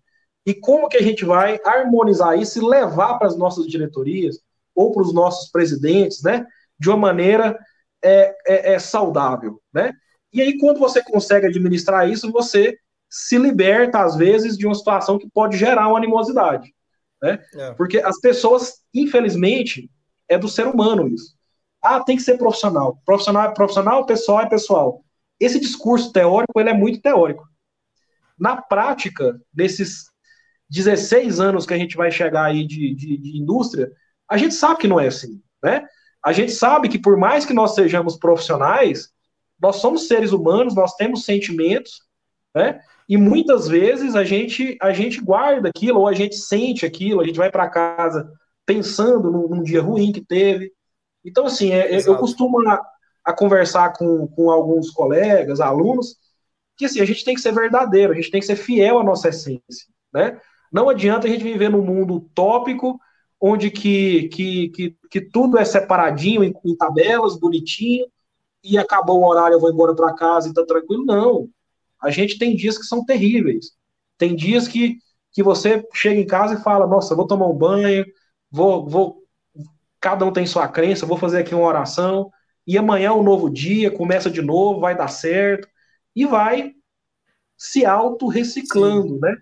Speaker 3: E como que a gente vai harmonizar isso e levar para as nossas diretorias ou para os nossos presidentes, né, de uma maneira é, é, é saudável, né? E aí, quando você consegue administrar isso, você se liberta, às vezes, de uma situação que pode gerar uma animosidade. Né? É. Porque as pessoas, infelizmente, é do ser humano isso. Ah, tem que ser profissional. Profissional é profissional, pessoal é pessoal. Esse discurso teórico, ele é muito teórico. Na prática, desses 16 anos que a gente vai chegar aí de, de, de indústria, a gente sabe que não é assim, né? A gente sabe que por mais que nós sejamos profissionais, nós somos seres humanos, nós temos sentimentos, né? E muitas vezes a gente a gente guarda aquilo, ou a gente sente aquilo, a gente vai para casa pensando num, num, dia ruim que teve. Então, assim, é, eu costumo a, a, conversar com, com alguns colegas, alunos, que assim, a gente tem que ser verdadeiro, a gente tem que ser fiel à nossa essência, né? Não adianta a gente viver num mundo utópico, onde que, que, que, que tudo é separadinho, em, em tabelas, bonitinho, e acabou o horário, eu vou embora para casa e tá tranquilo. Não. A gente tem dias que são terríveis. Tem dias que, que você chega em casa e fala: Nossa, vou tomar um banho, vou, vou. Cada um tem sua crença, vou fazer aqui uma oração. E amanhã é um novo dia, começa de novo, vai dar certo. E vai se auto-reciclando, né?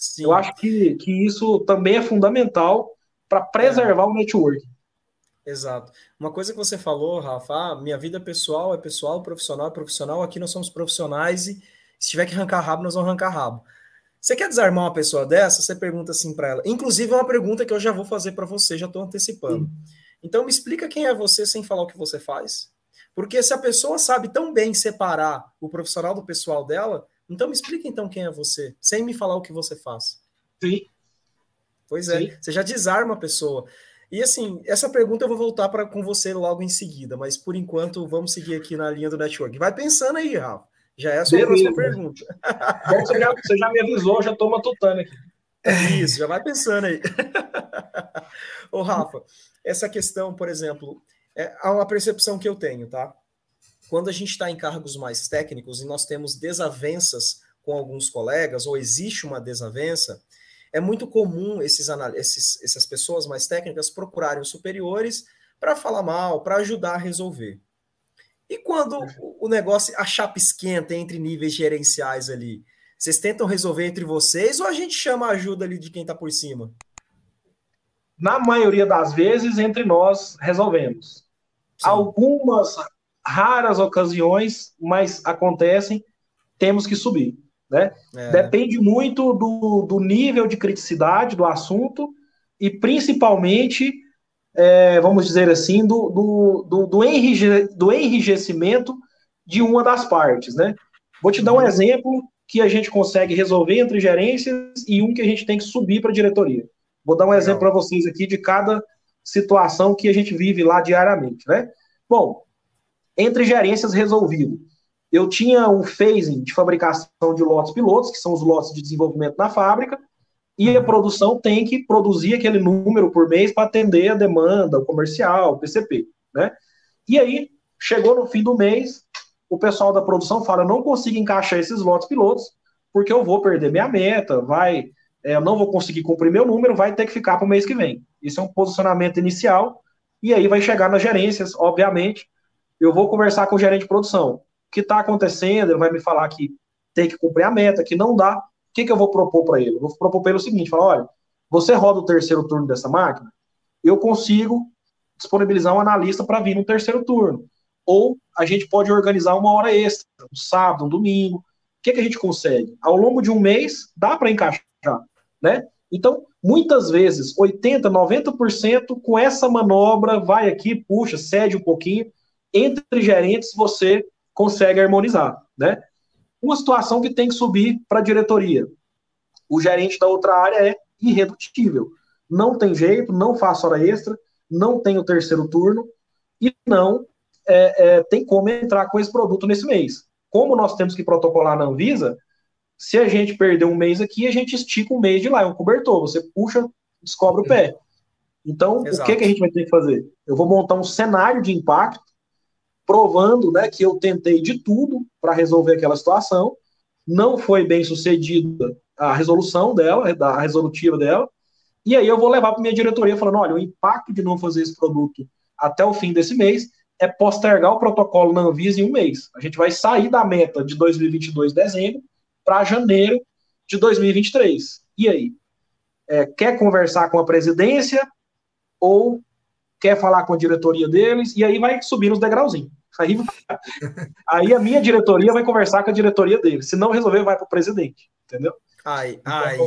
Speaker 3: Sim. Eu acho que, que isso também é fundamental para preservar é. o network.
Speaker 1: Exato. Uma coisa que você falou, Rafa, ah, minha vida pessoal é pessoal, profissional é profissional, aqui nós somos profissionais e se tiver que arrancar rabo, nós vamos arrancar rabo. Você quer desarmar uma pessoa dessa? Você pergunta assim para ela. Inclusive, é uma pergunta que eu já vou fazer para você, já estou antecipando. Sim. Então, me explica quem é você sem falar o que você faz. Porque se a pessoa sabe tão bem separar o profissional do pessoal dela, então me explica então quem é você, sem me falar o que você faz.
Speaker 3: Sim.
Speaker 1: Pois é, Sim. você já desarma a pessoa. E assim, essa pergunta eu vou voltar para com você logo em seguida, mas por enquanto vamos seguir aqui na linha do network. Vai pensando aí, Rafa. Já é a sua Beleza. próxima pergunta.
Speaker 3: Bom, você, já, você já me avisou, já estou matutando aqui.
Speaker 1: Isso, já vai pensando aí. Ô, Rafa, essa questão, por exemplo, é uma percepção que eu tenho, tá? Quando a gente está em cargos mais técnicos e nós temos desavenças com alguns colegas, ou existe uma desavença, é muito comum esses, esses essas pessoas mais técnicas procurarem os superiores para falar mal, para ajudar a resolver. E quando o negócio, a chapa esquenta entre níveis gerenciais ali, vocês tentam resolver entre vocês ou a gente chama a ajuda ali de quem está por cima?
Speaker 3: Na maioria das vezes, entre nós resolvemos. Sim. Algumas raras ocasiões, mas acontecem, temos que subir. Né? É. Depende muito do, do nível de criticidade do assunto e principalmente é, vamos dizer assim, do, do, do, do, enrige, do enrijecimento de uma das partes, né? Vou te dar um uhum. exemplo que a gente consegue resolver entre gerências e um que a gente tem que subir para a diretoria. Vou dar um exemplo para vocês aqui de cada situação que a gente vive lá diariamente, né? Bom, entre gerências resolvido. Eu tinha um phasing de fabricação de lotes pilotos, que são os lotes de desenvolvimento na fábrica, e a produção tem que produzir aquele número por mês para atender a demanda, o comercial, o PCP, né? E aí, chegou no fim do mês, o pessoal da produção fala, não consigo encaixar esses lotes pilotos, porque eu vou perder minha meta, vai, é, eu não vou conseguir cumprir meu número, vai ter que ficar para o mês que vem. Isso é um posicionamento inicial, e aí vai chegar nas gerências, obviamente, eu vou conversar com o gerente de produção. O que está acontecendo? Ele vai me falar que tem que cumprir a meta, que não dá o que, que eu vou propor para ele? Eu vou propor para ele o seguinte: falar, olha, você roda o terceiro turno dessa máquina, eu consigo disponibilizar um analista para vir no terceiro turno. Ou a gente pode organizar uma hora extra, um sábado, um domingo. O que, que a gente consegue? Ao longo de um mês, dá para encaixar. né? Então, muitas vezes, 80%, 90% com essa manobra, vai aqui, puxa, cede um pouquinho, entre gerentes você consegue harmonizar, né? Uma situação que tem que subir para a diretoria. O gerente da outra área é irredutível. Não tem jeito, não faço hora extra, não tem o terceiro turno e não é, é, tem como entrar com esse produto nesse mês. Como nós temos que protocolar na Anvisa, se a gente perder um mês aqui, a gente estica um mês de lá, é um cobertor. Você puxa, descobre o pé. Então, Exato. o que, que a gente vai ter que fazer? Eu vou montar um cenário de impacto, provando né, que eu tentei de tudo para resolver aquela situação, não foi bem sucedida a resolução dela, a resolutiva dela, e aí eu vou levar para minha diretoria falando, olha, o impacto de não fazer esse produto até o fim desse mês é postergar o protocolo na Anvisa em um mês. A gente vai sair da meta de 2022, dezembro, para janeiro de 2023. E aí? É, quer conversar com a presidência ou quer falar com a diretoria deles? E aí vai subir os degrauzinhos. Aí, aí a minha diretoria vai conversar com a diretoria deles. Se não resolver, vai para o presidente. Entendeu?
Speaker 1: Aí, então, aí,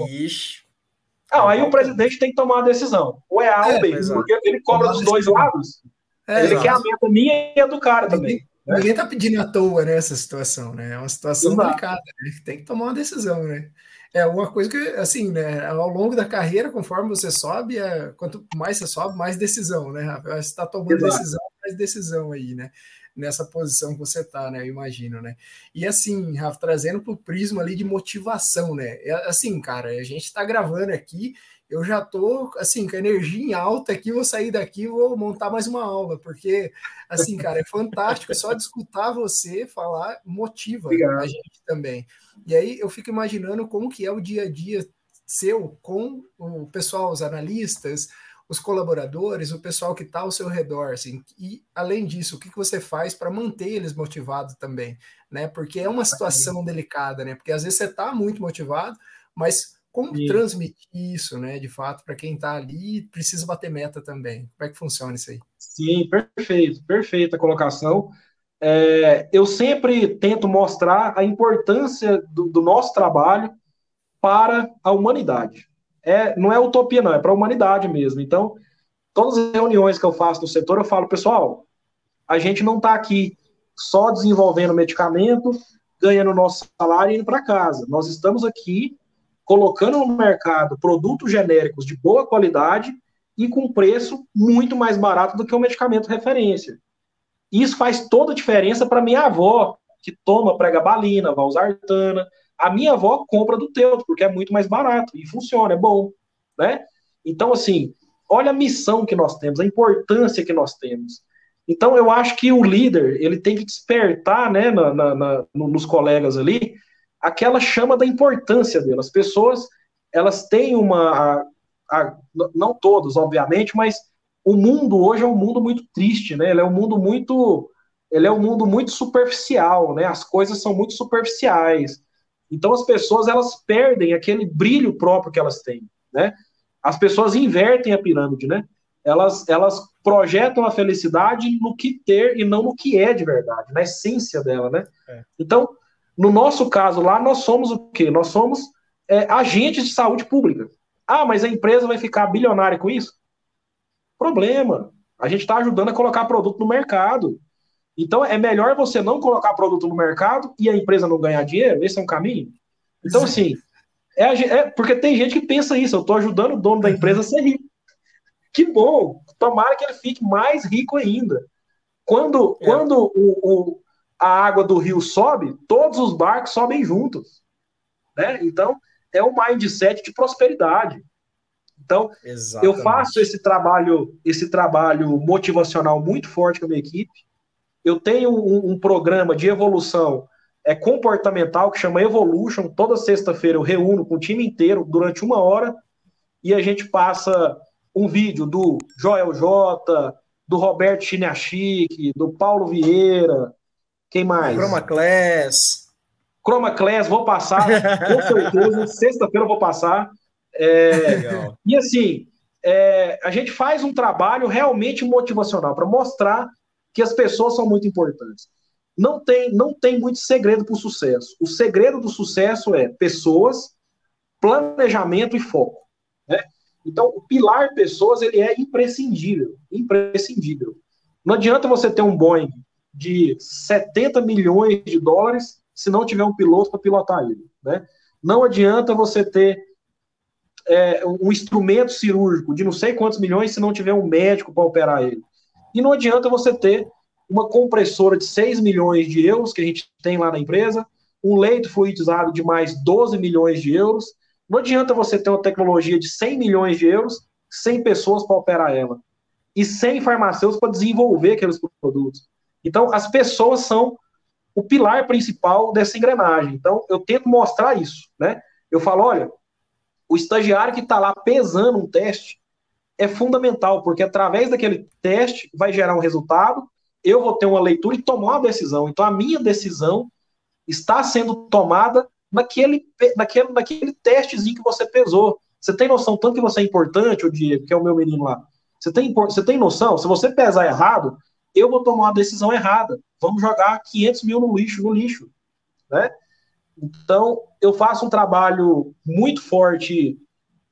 Speaker 3: não, aí o presidente tem que tomar uma decisão. Ou é A ou B, é, porque ele cobra dos dois lados. É, ele exato. quer a meta minha e a do cara também.
Speaker 2: Né? Ninguém tá pedindo à toa nessa situação, né? É uma situação exato. delicada, né? Tem que tomar uma decisão, né? É uma coisa que, assim, né? Ao longo da carreira, conforme você sobe, é, quanto mais você sobe, mais decisão, né? Você está tomando exato. decisão, mais decisão aí, né? Nessa posição que você está, né? Eu imagino, né? E assim, Rafa, trazendo para o prisma ali de motivação, né? É, assim, cara, a gente está gravando aqui, eu já tô assim com a energia em alta aqui, vou sair daqui, vou montar mais uma aula, porque assim, cara, é fantástico, só de escutar você falar motiva Obrigado. a gente também. E aí eu fico imaginando como que é o dia a dia seu com o pessoal, os analistas, os colaboradores, o pessoal que está ao seu redor, assim, e além disso, o que, que você faz para manter eles motivados também, né? Porque é uma situação delicada, né? Porque às vezes você está muito motivado, mas como Sim. transmitir isso, né? De fato, para quem está ali, precisa bater meta também. Como é que funciona isso aí?
Speaker 3: Sim, perfeito, perfeita colocação. É, eu sempre tento mostrar a importância do, do nosso trabalho para a humanidade é, não é utopia, não, é para a humanidade mesmo. Então, todas as reuniões que eu faço no setor, eu falo, pessoal, a gente não está aqui só desenvolvendo medicamento, ganhando nosso salário e indo para casa. Nós estamos aqui colocando no mercado produtos genéricos de boa qualidade e com preço muito mais barato do que o medicamento referência. Isso faz toda a diferença para minha avó, que toma pregabalina, valsartana, a minha avó compra do teu, porque é muito mais barato e funciona, é bom, né? Então, assim, olha a missão que nós temos, a importância que nós temos. Então, eu acho que o líder, ele tem que despertar, né, na, na, na, nos colegas ali, aquela chama da importância dele. As pessoas, elas têm uma, a, a, não todos, obviamente, mas o mundo hoje é um mundo muito triste, né? Ele é um mundo muito, ele é um mundo muito superficial, né? As coisas são muito superficiais. Então as pessoas elas perdem aquele brilho próprio que elas têm, né? As pessoas invertem a pirâmide, né? Elas, elas projetam a felicidade no que ter e não no que é de verdade, na essência dela, né? É. Então, no nosso caso lá, nós somos o quê? Nós somos é, agentes de saúde pública. Ah, mas a empresa vai ficar bilionária com isso? Problema. A gente está ajudando a colocar produto no mercado. Então é melhor você não colocar produto no mercado e a empresa não ganhar dinheiro? Esse é um caminho? Então, assim, é, é porque tem gente que pensa isso, eu estou ajudando o dono da empresa a ser rico. Que bom! Tomara que ele fique mais rico ainda. Quando, é. quando o, o, a água do rio sobe, todos os barcos sobem juntos. Né? Então, é um mindset de prosperidade. Então, Exatamente. eu faço esse trabalho, esse trabalho motivacional muito forte com a minha equipe eu tenho um, um programa de evolução é, comportamental que chama Evolution. Toda sexta-feira eu reúno com o time inteiro durante uma hora e a gente passa um vídeo do Joel J, do Roberto Chiniachik, do Paulo Vieira, quem mais?
Speaker 1: Chroma Class.
Speaker 3: Chroma Class, vou passar, com certeza. Sexta-feira eu vou passar. É, e assim, é, a gente faz um trabalho realmente motivacional para mostrar que as pessoas são muito importantes. Não tem, não tem muito segredo para o sucesso. O segredo do sucesso é pessoas, planejamento e foco. Né? Então, o pilar pessoas ele é imprescindível, imprescindível. Não adianta você ter um Boeing de 70 milhões de dólares se não tiver um piloto para pilotar ele. Né? Não adianta você ter é, um instrumento cirúrgico de não sei quantos milhões se não tiver um médico para operar ele. E não adianta você ter uma compressora de 6 milhões de euros, que a gente tem lá na empresa, um leito fluidizado de mais 12 milhões de euros. Não adianta você ter uma tecnologia de 100 milhões de euros, sem pessoas para operar ela. E sem farmacêuticos para desenvolver aqueles produtos. Então, as pessoas são o pilar principal dessa engrenagem. Então, eu tento mostrar isso, né? Eu falo, olha, o estagiário que está lá pesando um teste é fundamental, porque através daquele teste vai gerar um resultado, eu vou ter uma leitura e tomar uma decisão. Então, a minha decisão está sendo tomada naquele, naquele, naquele testezinho que você pesou. Você tem noção tanto que você é importante, o Diego, que é o meu menino lá. Você tem, você tem noção? Se você pesar errado, eu vou tomar uma decisão errada. Vamos jogar 500 mil no lixo, no lixo, né? Então, eu faço um trabalho muito forte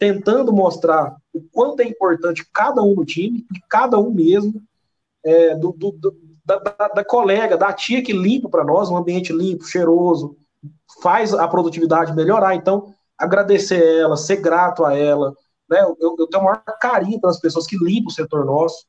Speaker 3: tentando mostrar o quanto é importante cada um no time, e cada um mesmo, é, do, do, do da, da, da, colega, da tia que limpa para nós, um ambiente limpo, cheiroso, faz a produtividade melhorar. Então, agradecer ela, ser grato a ela. Né? Eu, eu tenho o maior carinho pelas pessoas que limpam o setor nosso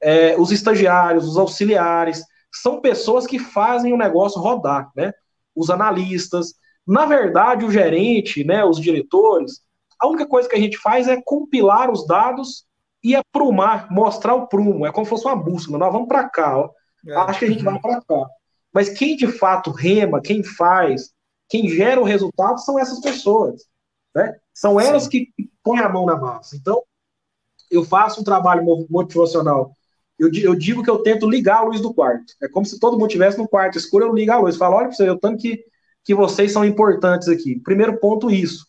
Speaker 3: é, os estagiários, os auxiliares, são pessoas que fazem o negócio rodar, né? Os analistas, na verdade, o gerente, né, os diretores, a única coisa que a gente faz é compilar os dados e aprumar, mostrar o prumo, é como se fosse uma bússola, nós vamos para cá, ó. É. acho que a gente vai para cá. Mas quem de fato rema, quem faz, quem gera o resultado são essas pessoas, né? São elas Sim. que põem a mão na massa. Então, eu faço um trabalho motivacional eu, eu, digo que eu tento ligar a luz do quarto. É como se todo mundo estivesse no quarto escuro, eu ligo a luz. Falo, olha para você, eu tanto que, que vocês são importantes aqui. Primeiro ponto, isso.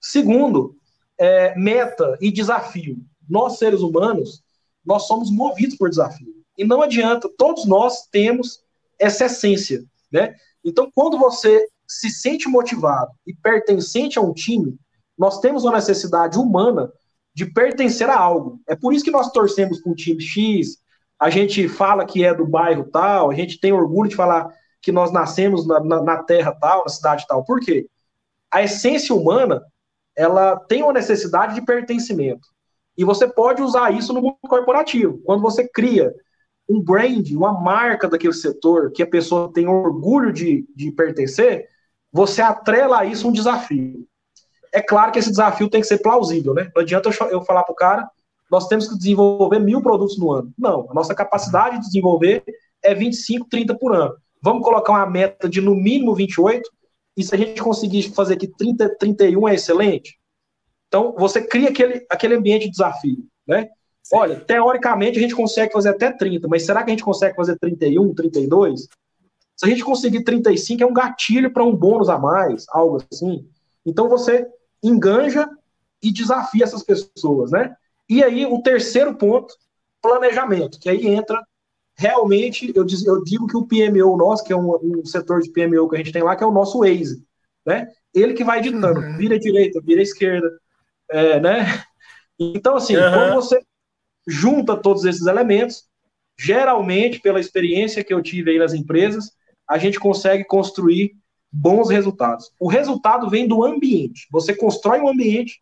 Speaker 3: Segundo, é, meta e desafio. Nós, seres humanos, nós somos movidos por desafio. E não adianta, todos nós temos essa essência, né? Então, quando você se sente motivado e pertencente a um time, nós temos uma necessidade humana de pertencer a algo. É por isso que nós torcemos com o time X, a gente fala que é do bairro tal, a gente tem orgulho de falar que nós nascemos na, na, na terra tal, na cidade tal. Por quê? A essência humana, ela tem uma necessidade de pertencimento. E você pode usar isso no mundo corporativo. Quando você cria um brand, uma marca daquele setor que a pessoa tem orgulho de, de pertencer, você atrela a isso um desafio. É claro que esse desafio tem que ser plausível, né? Não adianta eu, eu falar para o cara, nós temos que desenvolver mil produtos no ano. Não, a nossa capacidade de desenvolver é 25, 30 por ano. Vamos colocar uma meta de no mínimo 28, e se a gente conseguir fazer aqui 30, 31 é excelente. Então, você cria aquele, aquele ambiente de desafio, né? Sim. Olha, teoricamente a gente consegue fazer até 30, mas será que a gente consegue fazer 31, 32? Se a gente conseguir 35, é um gatilho para um bônus a mais, algo assim. Então você enganja e desafia essas pessoas, né? E aí, o terceiro ponto, planejamento, que aí entra realmente, eu, diz, eu digo que o PMO nosso, que é um, um, setor de PMO que a gente tem lá, que é o nosso Waze, né? Ele que vai ditando, uhum. vira direita, vira esquerda, é, né? Então, assim, uhum. quando você junta todos esses elementos, geralmente, pela experiência que eu tive aí nas empresas, a gente consegue construir bons resultados. O resultado vem do ambiente. Você constrói um ambiente,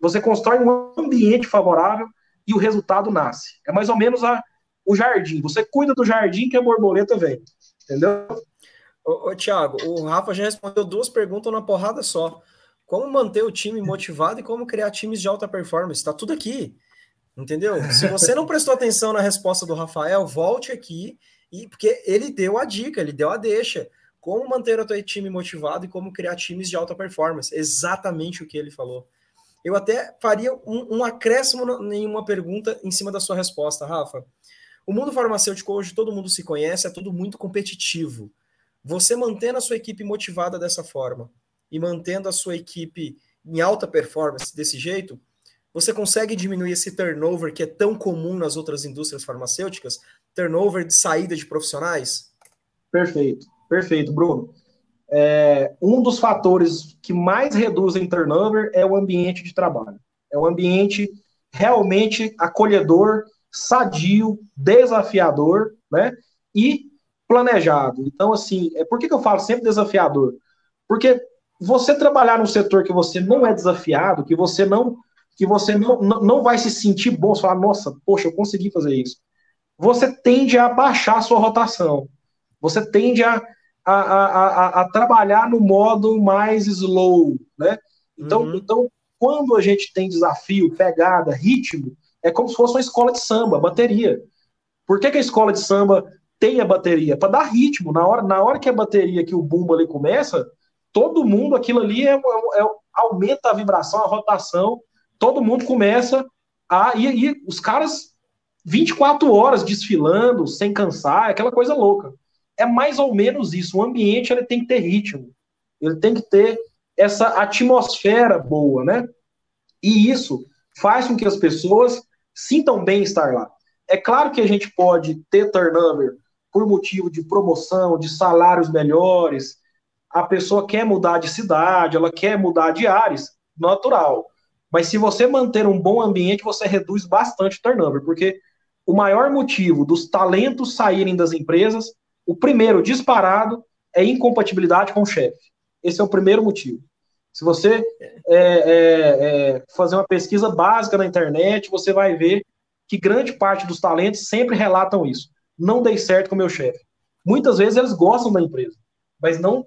Speaker 3: você constrói um ambiente favorável e o resultado nasce. É mais ou menos a, o jardim. Você cuida do jardim que a borboleta vem. Entendeu?
Speaker 1: Ô, ô Thiago, o Rafa já respondeu duas perguntas na porrada só. Como manter o time motivado e como criar times de alta performance? Está tudo aqui. Entendeu? Se você não prestou atenção na resposta do Rafael, volte aqui e porque ele deu a dica, ele deu a deixa como manter o teu time motivado e como criar times de alta performance. Exatamente o que ele falou. Eu até faria um, um acréscimo em uma pergunta em cima da sua resposta, Rafa. O mundo farmacêutico hoje todo mundo se conhece, é tudo muito competitivo. Você mantendo a sua equipe motivada dessa forma e mantendo a sua equipe em alta performance desse jeito, você consegue diminuir esse turnover que é tão comum nas outras indústrias farmacêuticas, turnover de saída de profissionais?
Speaker 3: Perfeito. Perfeito, Bruno. é, um dos fatores que mais reduzem turnover é o ambiente de trabalho. É um ambiente realmente acolhedor, sadio, desafiador, né? E planejado. Então, assim, é, por que, que eu falo sempre desafiador? Porque você trabalhar num setor que você não é desafiado, que você não que você não, não vai se sentir bom, você falar, nossa, poxa, eu consegui fazer isso. Você tende a baixar a sua rotação. Você tende a, a, a, a, a trabalhar no modo mais slow, né? Então, uhum. então, quando a gente tem desafio, pegada, ritmo, é como se fosse uma escola de samba, bateria. Por que, que a escola de samba tem a bateria? Para dar ritmo. Na hora, na hora que a bateria, que o bumbo ali começa, todo mundo, aquilo ali é, é, é, aumenta a vibração, a rotação, todo mundo começa a. E, e os caras 24 horas desfilando, sem cansar, é aquela coisa louca. É mais ou menos isso. O ambiente ele tem que ter ritmo, ele tem que ter essa atmosfera boa, né? E isso faz com que as pessoas sintam bem estar lá. É claro que a gente pode ter turnover por motivo de promoção, de salários melhores. A pessoa quer mudar de cidade, ela quer mudar de áreas, natural. Mas se você manter um bom ambiente, você reduz bastante o turnover, porque o maior motivo dos talentos saírem das empresas, o primeiro disparado, é incompatibilidade com o chefe. Esse é o primeiro motivo. Se você é, é, é, fazer uma pesquisa básica na internet, você vai ver que grande parte dos talentos sempre relatam isso. Não dei certo com o meu chefe. Muitas vezes eles gostam da empresa, mas não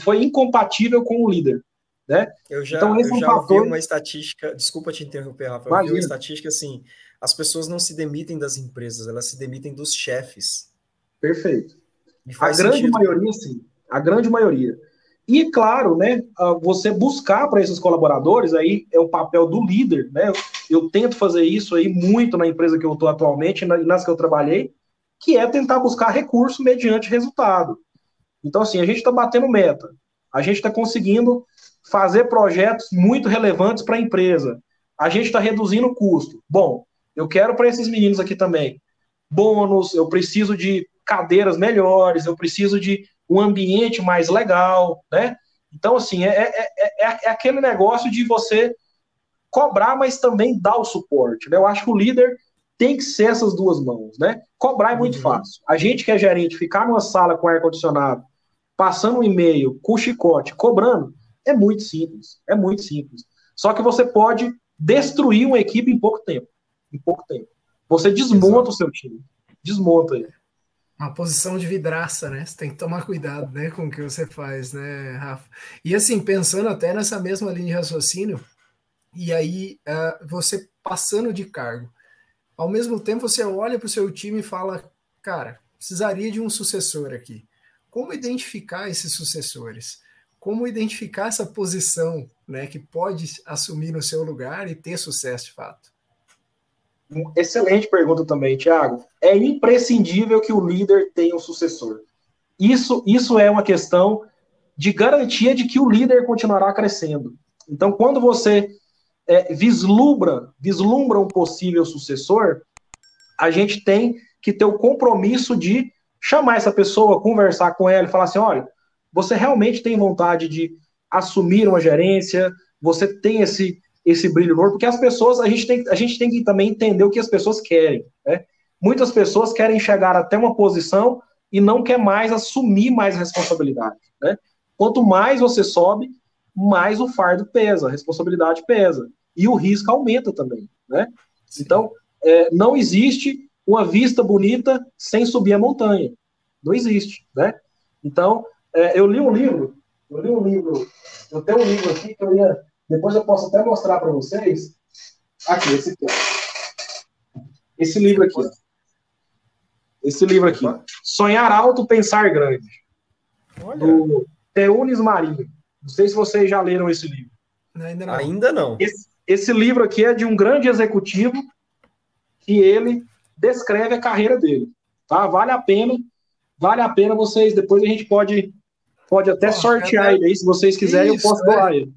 Speaker 3: foi incompatível com o líder. Né?
Speaker 1: Eu já, então, eu é um já fator... uma estatística, desculpa te interromper, Rafa, eu vi uma estatística assim, as pessoas não se demitem das empresas, elas se demitem dos chefes.
Speaker 3: Perfeito. A grande sentido. maioria, sim. A grande maioria. E, claro, né, você buscar para esses colaboradores, aí é o papel do líder, né? Eu tento fazer isso aí muito na empresa que eu estou atualmente e nas que eu trabalhei, que é tentar buscar recurso mediante resultado. Então, assim, a gente está batendo meta, a gente está conseguindo fazer projetos muito relevantes para a empresa, a gente está reduzindo o custo. Bom, eu quero para esses meninos aqui também bônus, eu preciso de cadeiras melhores, eu preciso de um ambiente mais legal, né? Então, assim, é, é, é, é aquele negócio de você cobrar, mas também dar o suporte, né? Eu acho que o líder tem que ser essas duas mãos, né? Cobrar é muito uhum. fácil. A gente que é gerente, ficar numa sala com ar-condicionado, passando um e-mail com chicote, cobrando, é muito simples. É muito simples. Só que você pode destruir uma equipe em pouco tempo. Em pouco tempo. Você desmonta Exato. o seu time. Desmonta ele
Speaker 2: uma posição de vidraça, né? Você tem que tomar cuidado, né, com o que você faz, né, Rafa? E assim, pensando até nessa mesma linha de raciocínio, e aí uh, você passando de cargo, ao mesmo tempo você olha para o seu time e fala, cara, precisaria de um sucessor aqui. Como identificar esses sucessores? Como identificar essa posição, né, que pode assumir no seu lugar e ter sucesso de fato?
Speaker 3: Excelente pergunta também, Thiago. É imprescindível que o líder tenha um sucessor. Isso, isso é uma questão de garantia de que o líder continuará crescendo. Então, quando você é, vislumbra, vislumbra um possível sucessor, a gente tem que ter o compromisso de chamar essa pessoa, conversar com ela e falar assim: olha, você realmente tem vontade de assumir uma gerência, você tem esse, esse brilho no olho, porque as pessoas, a gente tem, a gente tem que também entender o que as pessoas querem. Né? Muitas pessoas querem chegar até uma posição e não quer mais assumir mais responsabilidade. Né? Quanto mais você sobe, mais o fardo pesa, a responsabilidade pesa. E o risco aumenta também. Né? Então, é, não existe uma vista bonita sem subir a montanha. Não existe. Né? Então, é, eu li um livro, eu li um livro, eu tenho um livro aqui que eu ia depois eu posso até mostrar para vocês. Aqui, esse aqui. Esse livro aqui. Esse livro aqui. Sonhar Alto, Pensar Grande. Olha. Do Teunis Marinho. Não sei se vocês já leram esse livro.
Speaker 1: Ainda não. Ainda não.
Speaker 3: Esse, esse livro aqui é de um grande executivo que ele descreve a carreira dele. Tá? Vale a pena. Vale a pena vocês. Depois a gente pode, pode até sortear ele aí. Se vocês quiserem, Isso, eu posso doar é. ele.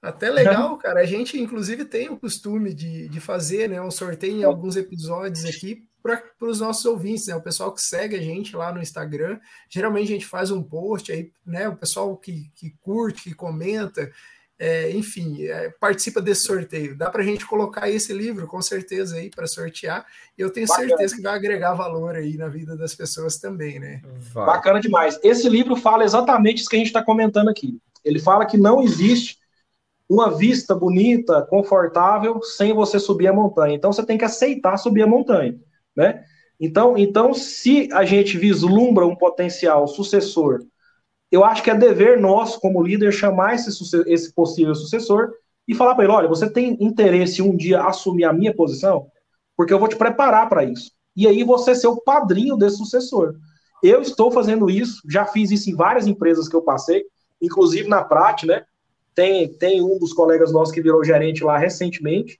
Speaker 2: Até legal, cara. A gente, inclusive, tem o costume de, de fazer né, um sorteio em alguns episódios aqui para os nossos ouvintes, né? O pessoal que segue a gente lá no Instagram, geralmente a gente faz um post aí, né? O pessoal que, que curte, que comenta, é, enfim, é, participa desse sorteio. Dá para a gente colocar esse livro, com certeza, aí para sortear. E eu tenho Bacana. certeza que vai agregar valor aí na vida das pessoas também, né?
Speaker 3: Vai. Bacana demais. Esse livro fala exatamente isso que a gente está comentando aqui. Ele fala que não existe uma vista bonita, confortável, sem você subir a montanha. Então você tem que aceitar subir a montanha, né? Então, então se a gente vislumbra um potencial sucessor eu acho que é dever nosso, como líder, chamar esse, esse possível sucessor e falar para ele: olha, você tem interesse um dia assumir a minha posição? Porque eu vou te preparar para isso. E aí você ser o padrinho desse sucessor. Eu estou fazendo isso, já fiz isso em várias empresas que eu passei, inclusive na Prat, né? Tem, tem um dos colegas nossos que virou gerente lá recentemente.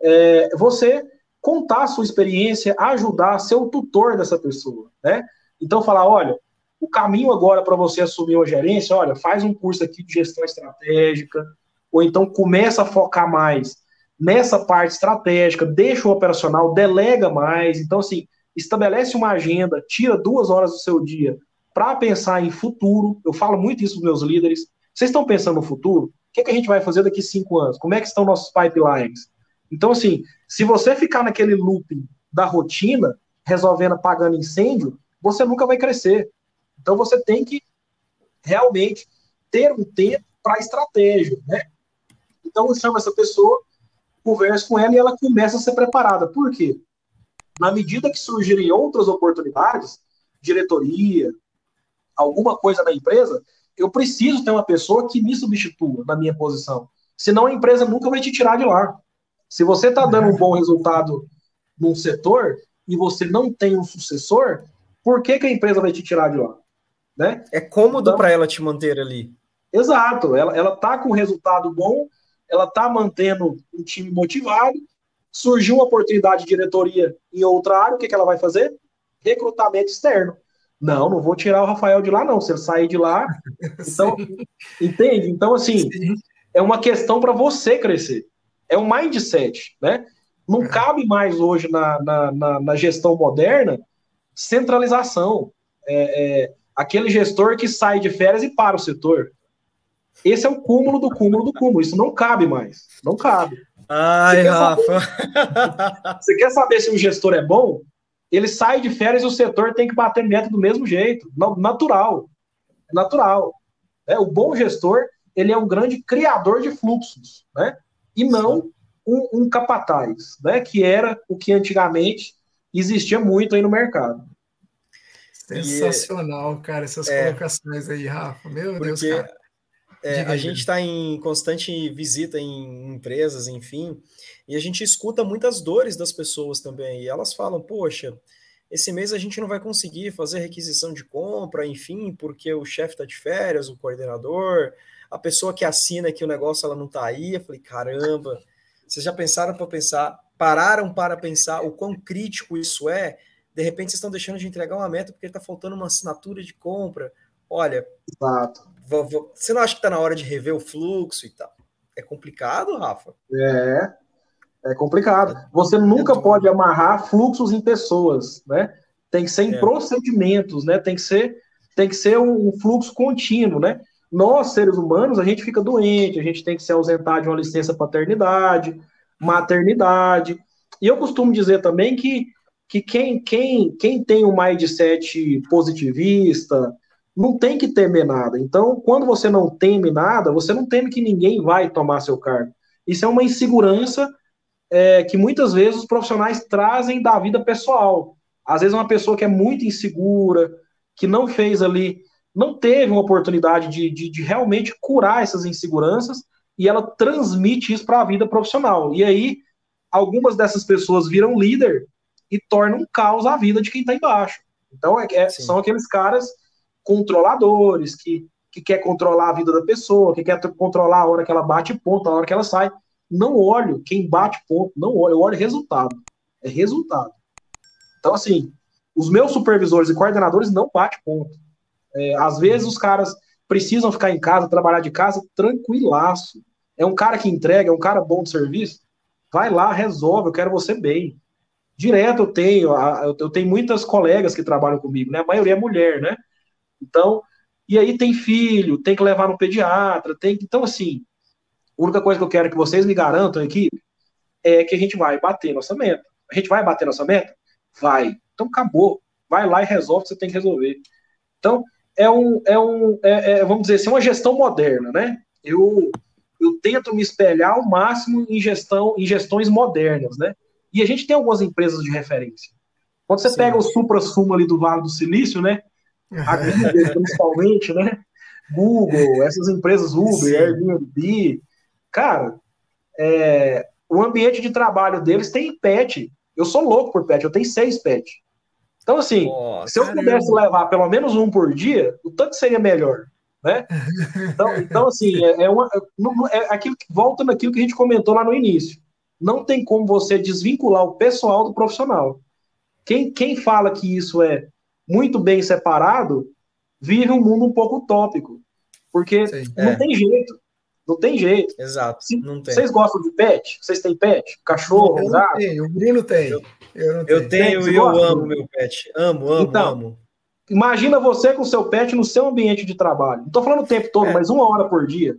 Speaker 3: É, você contar a sua experiência, ajudar, ser o tutor dessa pessoa, né? Então falar, olha, o caminho agora para você assumir uma gerência, olha, faz um curso aqui de gestão estratégica, ou então começa a focar mais nessa parte estratégica, deixa o operacional, delega mais. Então, assim, estabelece uma agenda, tira duas horas do seu dia para pensar em futuro. Eu falo muito isso para meus líderes. Vocês estão pensando no futuro? O que, é que a gente vai fazer daqui cinco anos? Como é que estão nossos pipelines? Então, assim, se você ficar naquele looping da rotina, resolvendo apagando incêndio, você nunca vai crescer. Então você tem que realmente ter um tempo para estratégia, né? Então eu chamo essa pessoa, converso com ela e ela começa a ser preparada. Por quê? Na medida que surgirem outras oportunidades, diretoria, alguma coisa na empresa, eu preciso ter uma pessoa que me substitua na minha posição. Senão a empresa nunca vai te tirar de lá. Se você está dando um bom resultado num setor e você não tem um sucessor, por que, que a empresa vai te tirar de lá? Né?
Speaker 1: É cômodo então, para ela te manter ali.
Speaker 3: Exato, ela, ela tá com resultado bom, ela tá mantendo um time motivado. Surgiu uma oportunidade de diretoria em outra área, o que, que ela vai fazer? Recrutamento externo. Não, não vou tirar o Rafael de lá, não. Se ele sair de lá. Então, entende? Então, assim, Sim. é uma questão para você crescer. É um mindset, né? Não é. cabe mais hoje na, na, na, na gestão moderna centralização. É, é, aquele gestor que sai de férias e para o setor. Esse é o cúmulo do cúmulo do cúmulo. Isso não cabe mais. Não cabe.
Speaker 1: Ai, você Rafa.
Speaker 3: Saber, você quer saber se um gestor é bom? Ele sai de férias e o setor tem que bater meta do mesmo jeito. Natural. Natural. É, o bom gestor, ele é um grande criador de fluxos, né? E não um, um capataz, né? Que era o que antigamente existia muito aí no mercado.
Speaker 2: Sensacional, e, cara, essas é, colocações aí, Rafa. Meu Deus, cara.
Speaker 1: É, a gente está em constante visita em empresas, enfim, e a gente escuta muitas dores das pessoas também. E elas falam: Poxa, esse mês a gente não vai conseguir fazer requisição de compra, enfim, porque o chefe está de férias, o coordenador, a pessoa que assina aqui o negócio ela não está aí. Eu falei: Caramba, vocês já pensaram para pensar, pararam para pensar o quão crítico isso é? de repente vocês estão deixando de entregar uma meta porque está faltando uma assinatura de compra. Olha,
Speaker 3: Exato.
Speaker 1: você não acha que está na hora de rever o fluxo e tal? É complicado, Rafa?
Speaker 3: É, é complicado. Você nunca é pode amarrar fluxos em pessoas, né? Tem que ser em é. procedimentos, né? Tem que ser, tem que ser um fluxo contínuo, né? Nós, seres humanos, a gente fica doente, a gente tem que se ausentar de uma licença paternidade, maternidade. E eu costumo dizer também que que quem, quem, quem tem um mindset positivista não tem que temer nada. Então, quando você não teme nada, você não teme que ninguém vai tomar seu cargo. Isso é uma insegurança é, que muitas vezes os profissionais trazem da vida pessoal. Às vezes, uma pessoa que é muito insegura, que não fez ali, não teve uma oportunidade de, de, de realmente curar essas inseguranças, e ela transmite isso para a vida profissional. E aí, algumas dessas pessoas viram líder e torna um caos a vida de quem está embaixo. Então, é, é, são aqueles caras controladores que, que quer controlar a vida da pessoa, que quer controlar a hora que ela bate ponto, a hora que ela sai. Não olho quem bate ponto, não olho, eu olho resultado. É resultado. Então, assim, os meus supervisores e coordenadores não batem ponto. É, às vezes os caras precisam ficar em casa, trabalhar de casa, tranquilaço. É um cara que entrega, é um cara bom de serviço. Vai lá, resolve, eu quero você bem. Direto eu tenho, eu tenho muitas colegas que trabalham comigo, né? A maioria é mulher, né? Então, e aí tem filho, tem que levar no pediatra, tem Então, assim, a única coisa que eu quero que vocês me garantam aqui é que a gente vai bater nossa meta. A gente vai bater nossa meta? Vai. Então acabou. Vai lá e resolve o que você tem que resolver. Então, é um, é um é, é, vamos dizer assim, uma gestão moderna, né? Eu, eu tento me espelhar ao máximo em gestão, em gestões modernas, né? E a gente tem algumas empresas de referência. Quando você Sim. pega o supra-sumo ali do Vale do Silício, né? A Google, principalmente, né? Google, essas empresas Uber, Sim. Airbnb, cara, é, o ambiente de trabalho deles tem pet. Eu sou louco por pet, eu tenho seis pets. Então, assim, oh, se eu caramba. pudesse levar pelo menos um por dia, o tanto seria melhor. Né? Então, então assim, é, é, uma, é aquilo que volta naquilo que a gente comentou lá no início não tem como você desvincular o pessoal do profissional. Quem, quem fala que isso é muito bem separado, vive um mundo um pouco utópico. Porque Sim, não é. tem jeito. Não tem jeito.
Speaker 1: Exato.
Speaker 3: Se,
Speaker 1: não tem.
Speaker 3: Vocês gostam de pet? Vocês têm pet? Cachorro?
Speaker 2: Eu não tenho, o Bruno tem.
Speaker 1: Eu, eu, eu tenho e eu amo meu pet. Amo, amo, então, amo.
Speaker 3: Imagina você com seu pet no seu ambiente de trabalho. Não estou falando o tempo todo, é. mas uma hora por dia.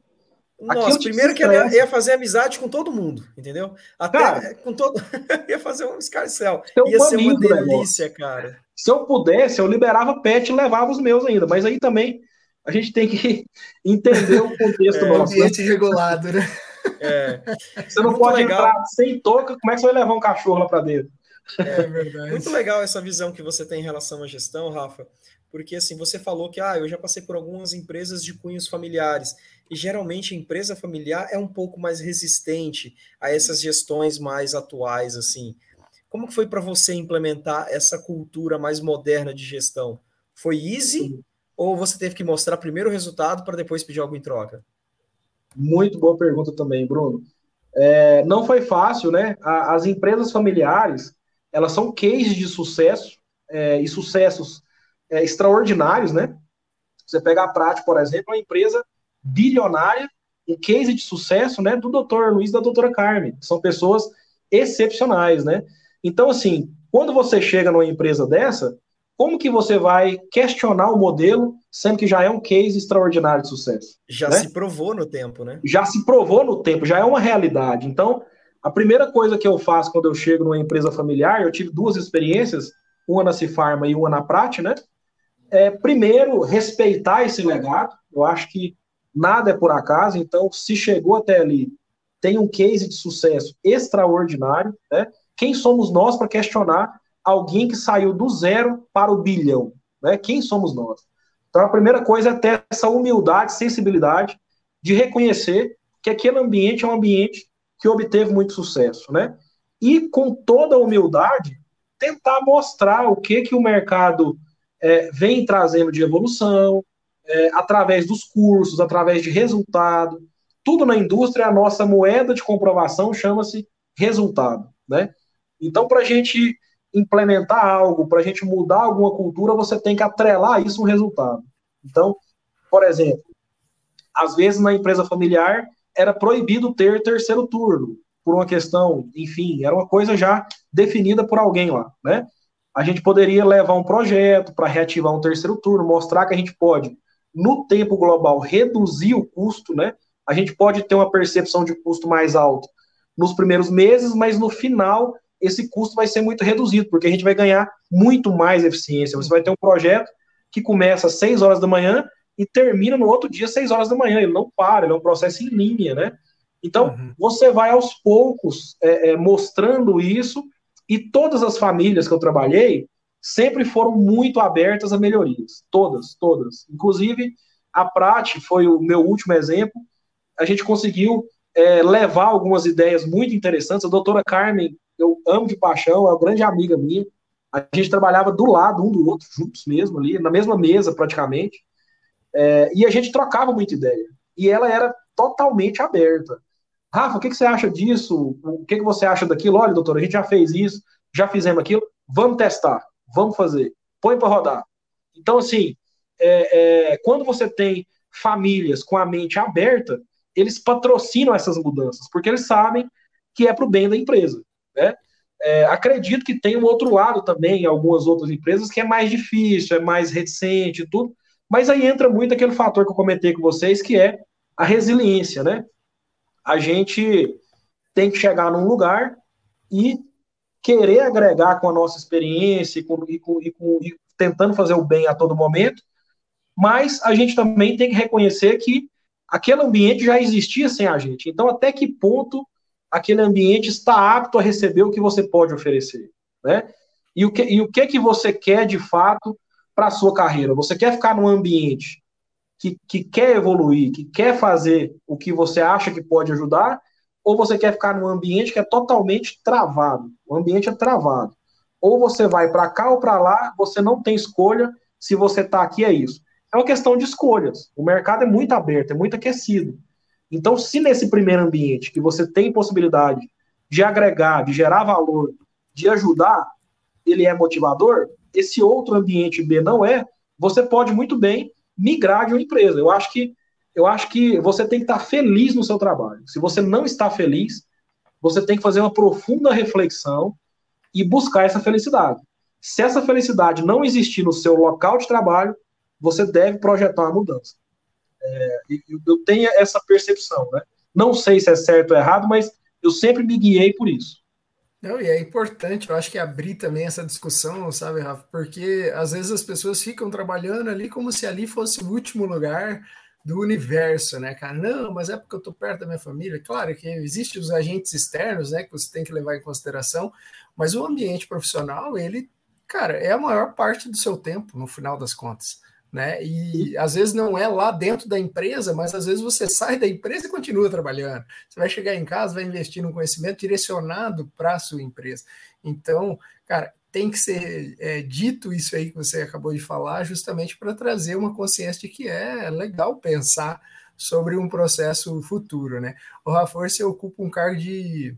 Speaker 1: Nossa, primeiro que ele ia fazer amizade com todo mundo, entendeu? Até cara, com todo. ia fazer um escarcel. Ia ser uma delícia, cara.
Speaker 3: Se eu pudesse, eu liberava pet e levava os meus ainda. Mas aí também a gente tem que entender o contexto
Speaker 2: é, nosso. Ambiente né? regulado, né?
Speaker 3: É. Você não Muito pode legal. entrar sem touca, como é que você vai levar um cachorro lá para dentro?
Speaker 1: É verdade. Muito legal essa visão que você tem em relação à gestão, Rafa, porque assim, você falou que ah, eu já passei por algumas empresas de cunhos familiares e geralmente a empresa familiar é um pouco mais resistente a essas gestões mais atuais, assim. Como que foi para você implementar essa cultura mais moderna de gestão? Foi easy Sim. Ou você teve que mostrar primeiro o resultado para depois pedir algo em troca?
Speaker 3: Muito boa pergunta também, Bruno. É, não foi fácil, né? as empresas familiares, elas são cases de sucesso é, e sucessos é, extraordinários, né? Você pega a prática, por exemplo, uma empresa bilionária, um case de sucesso, né, do Dr. Luiz e da doutora Carmen. São pessoas excepcionais, né? Então, assim, quando você chega numa empresa dessa, como que você vai questionar o modelo, sendo que já é um case extraordinário de sucesso?
Speaker 1: Já né? se provou no tempo, né?
Speaker 3: Já se provou no tempo, já é uma realidade. Então, a primeira coisa que eu faço quando eu chego numa empresa familiar, eu tive duas experiências, uma na Cifarma e uma na Prate, né? É, primeiro, respeitar esse legado. Eu acho que nada é por acaso, então se chegou até ali, tem um case de sucesso extraordinário, né? Quem somos nós para questionar alguém que saiu do zero para o bilhão, né? Quem somos nós? Então a primeira coisa é ter essa humildade, sensibilidade de reconhecer que aquele ambiente é um ambiente que obteve muito sucesso, né? E com toda a humildade tentar mostrar o que que o mercado é, vem trazendo de evolução, é, através dos cursos, através de resultado. Tudo na indústria, a nossa moeda de comprovação chama-se resultado. Né? Então, para a gente implementar algo, para a gente mudar alguma cultura, você tem que atrelar isso um resultado. Então, por exemplo, às vezes na empresa familiar era proibido ter terceiro turno, por uma questão, enfim, era uma coisa já definida por alguém lá, né? A gente poderia levar um projeto para reativar um terceiro turno, mostrar que a gente pode no tempo global, reduzir o custo, né? A gente pode ter uma percepção de custo mais alto nos primeiros meses, mas no final esse custo vai ser muito reduzido, porque a gente vai ganhar muito mais eficiência. Você vai ter um projeto que começa às 6 horas da manhã e termina no outro dia às 6 horas da manhã. Ele não para, ele é um processo em linha, né? Então, uhum. você vai aos poucos é, é, mostrando isso, e todas as famílias que eu trabalhei, sempre foram muito abertas a melhorias. Todas, todas. Inclusive, a Prate foi o meu último exemplo. A gente conseguiu é, levar algumas ideias muito interessantes. A doutora Carmen, eu amo de paixão, é uma grande amiga minha. A gente trabalhava do lado um do outro, juntos mesmo ali, na mesma mesa praticamente. É, e a gente trocava muita ideia. E ela era totalmente aberta. Rafa, o que, que você acha disso? O que, que você acha daquilo? Olha, doutora, a gente já fez isso, já fizemos aquilo, vamos testar vamos fazer, põe para rodar. Então, assim, é, é, quando você tem famílias com a mente aberta, eles patrocinam essas mudanças, porque eles sabem que é para o bem da empresa. Né? É, acredito que tem um outro lado também, em algumas outras empresas, que é mais difícil, é mais reticente e tudo, mas aí entra muito aquele fator que eu comentei com vocês, que é a resiliência, né? A gente tem que chegar num lugar e querer agregar com a nossa experiência e, com, e, com, e, com, e tentando fazer o bem a todo momento, mas a gente também tem que reconhecer que aquele ambiente já existia sem a gente. Então, até que ponto aquele ambiente está apto a receber o que você pode oferecer, né? E o que, e o que, que você quer de fato para a sua carreira? Você quer ficar num ambiente que, que quer evoluir, que quer fazer o que você acha que pode ajudar, ou você quer ficar num ambiente que é totalmente travado? O ambiente é travado. Ou você vai para cá ou para lá, você não tem escolha, se você está aqui é isso. É uma questão de escolhas. O mercado é muito aberto, é muito aquecido. Então, se nesse primeiro ambiente que você tem possibilidade de agregar, de gerar valor, de ajudar, ele é motivador, esse outro ambiente B não é, você pode muito bem migrar de uma empresa. Eu acho que eu acho que você tem que estar feliz no seu trabalho. Se você não está feliz, você tem que fazer uma profunda reflexão e buscar essa felicidade. Se essa felicidade não existir no seu local de trabalho, você deve projetar uma mudança. É, eu tenho essa percepção, né? Não sei se é certo ou errado, mas eu sempre me guiei por isso.
Speaker 2: Não, e é importante, eu acho que abrir também essa discussão, sabe, Rafa? Porque às vezes as pessoas ficam trabalhando ali como se ali fosse o último lugar do universo, né, cara? Não, mas é porque eu tô perto da minha família. Claro que existem os agentes externos, né, que você tem que levar em consideração, mas o ambiente profissional, ele, cara, é a maior parte do seu tempo, no final das contas né? E às vezes não é lá dentro da empresa, mas às vezes você sai da empresa e continua trabalhando. Você vai chegar em casa, vai investir num conhecimento direcionado para a sua empresa. Então, cara, tem que ser é, dito isso aí que você acabou de falar, justamente para trazer uma consciência de que é legal pensar sobre um processo futuro, né? O Rafa, você ocupa um cargo de,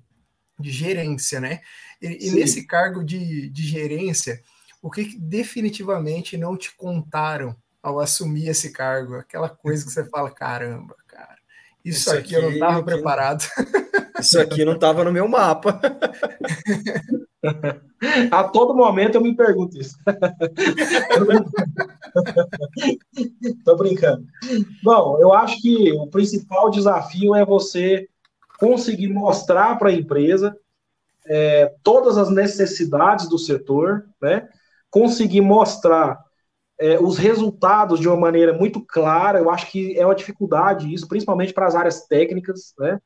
Speaker 2: de gerência, né? E, e nesse cargo de, de gerência, o que, que definitivamente não te contaram ao assumir esse cargo, aquela coisa que você fala, caramba, cara, isso, isso aqui, aqui, eu não estava preparado.
Speaker 1: Isso aqui não estava no meu mapa.
Speaker 3: A todo momento eu me pergunto isso. Tô brincando. Bom, eu acho que o principal desafio é você conseguir mostrar para a empresa é, todas as necessidades do setor, né? Conseguir mostrar é, os resultados de uma maneira muito clara. Eu acho que é uma dificuldade isso, principalmente para as áreas técnicas, né?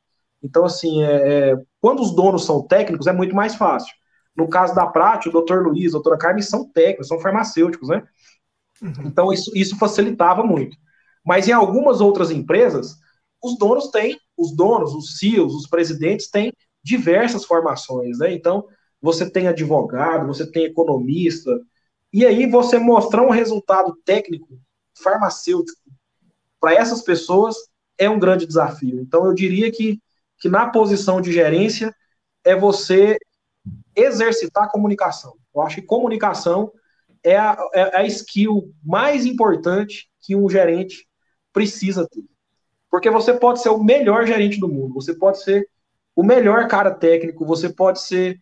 Speaker 3: Então, assim, é, é, quando os donos são técnicos, é muito mais fácil. No caso da Prate, o doutor Luiz, a doutora Carmen são técnicos, são farmacêuticos, né? Uhum. Então, isso, isso facilitava muito. Mas em algumas outras empresas, os donos têm, os donos, os CEOs, os presidentes têm diversas formações, né? Então, você tem advogado, você tem economista, e aí você mostrar um resultado técnico, farmacêutico, para essas pessoas é um grande desafio. Então eu diria que, que na posição de gerência é você exercitar a comunicação. Eu acho que comunicação é a, é a skill mais importante que um gerente precisa ter. Porque você pode ser o melhor gerente do mundo, você pode ser o melhor cara técnico, você pode ser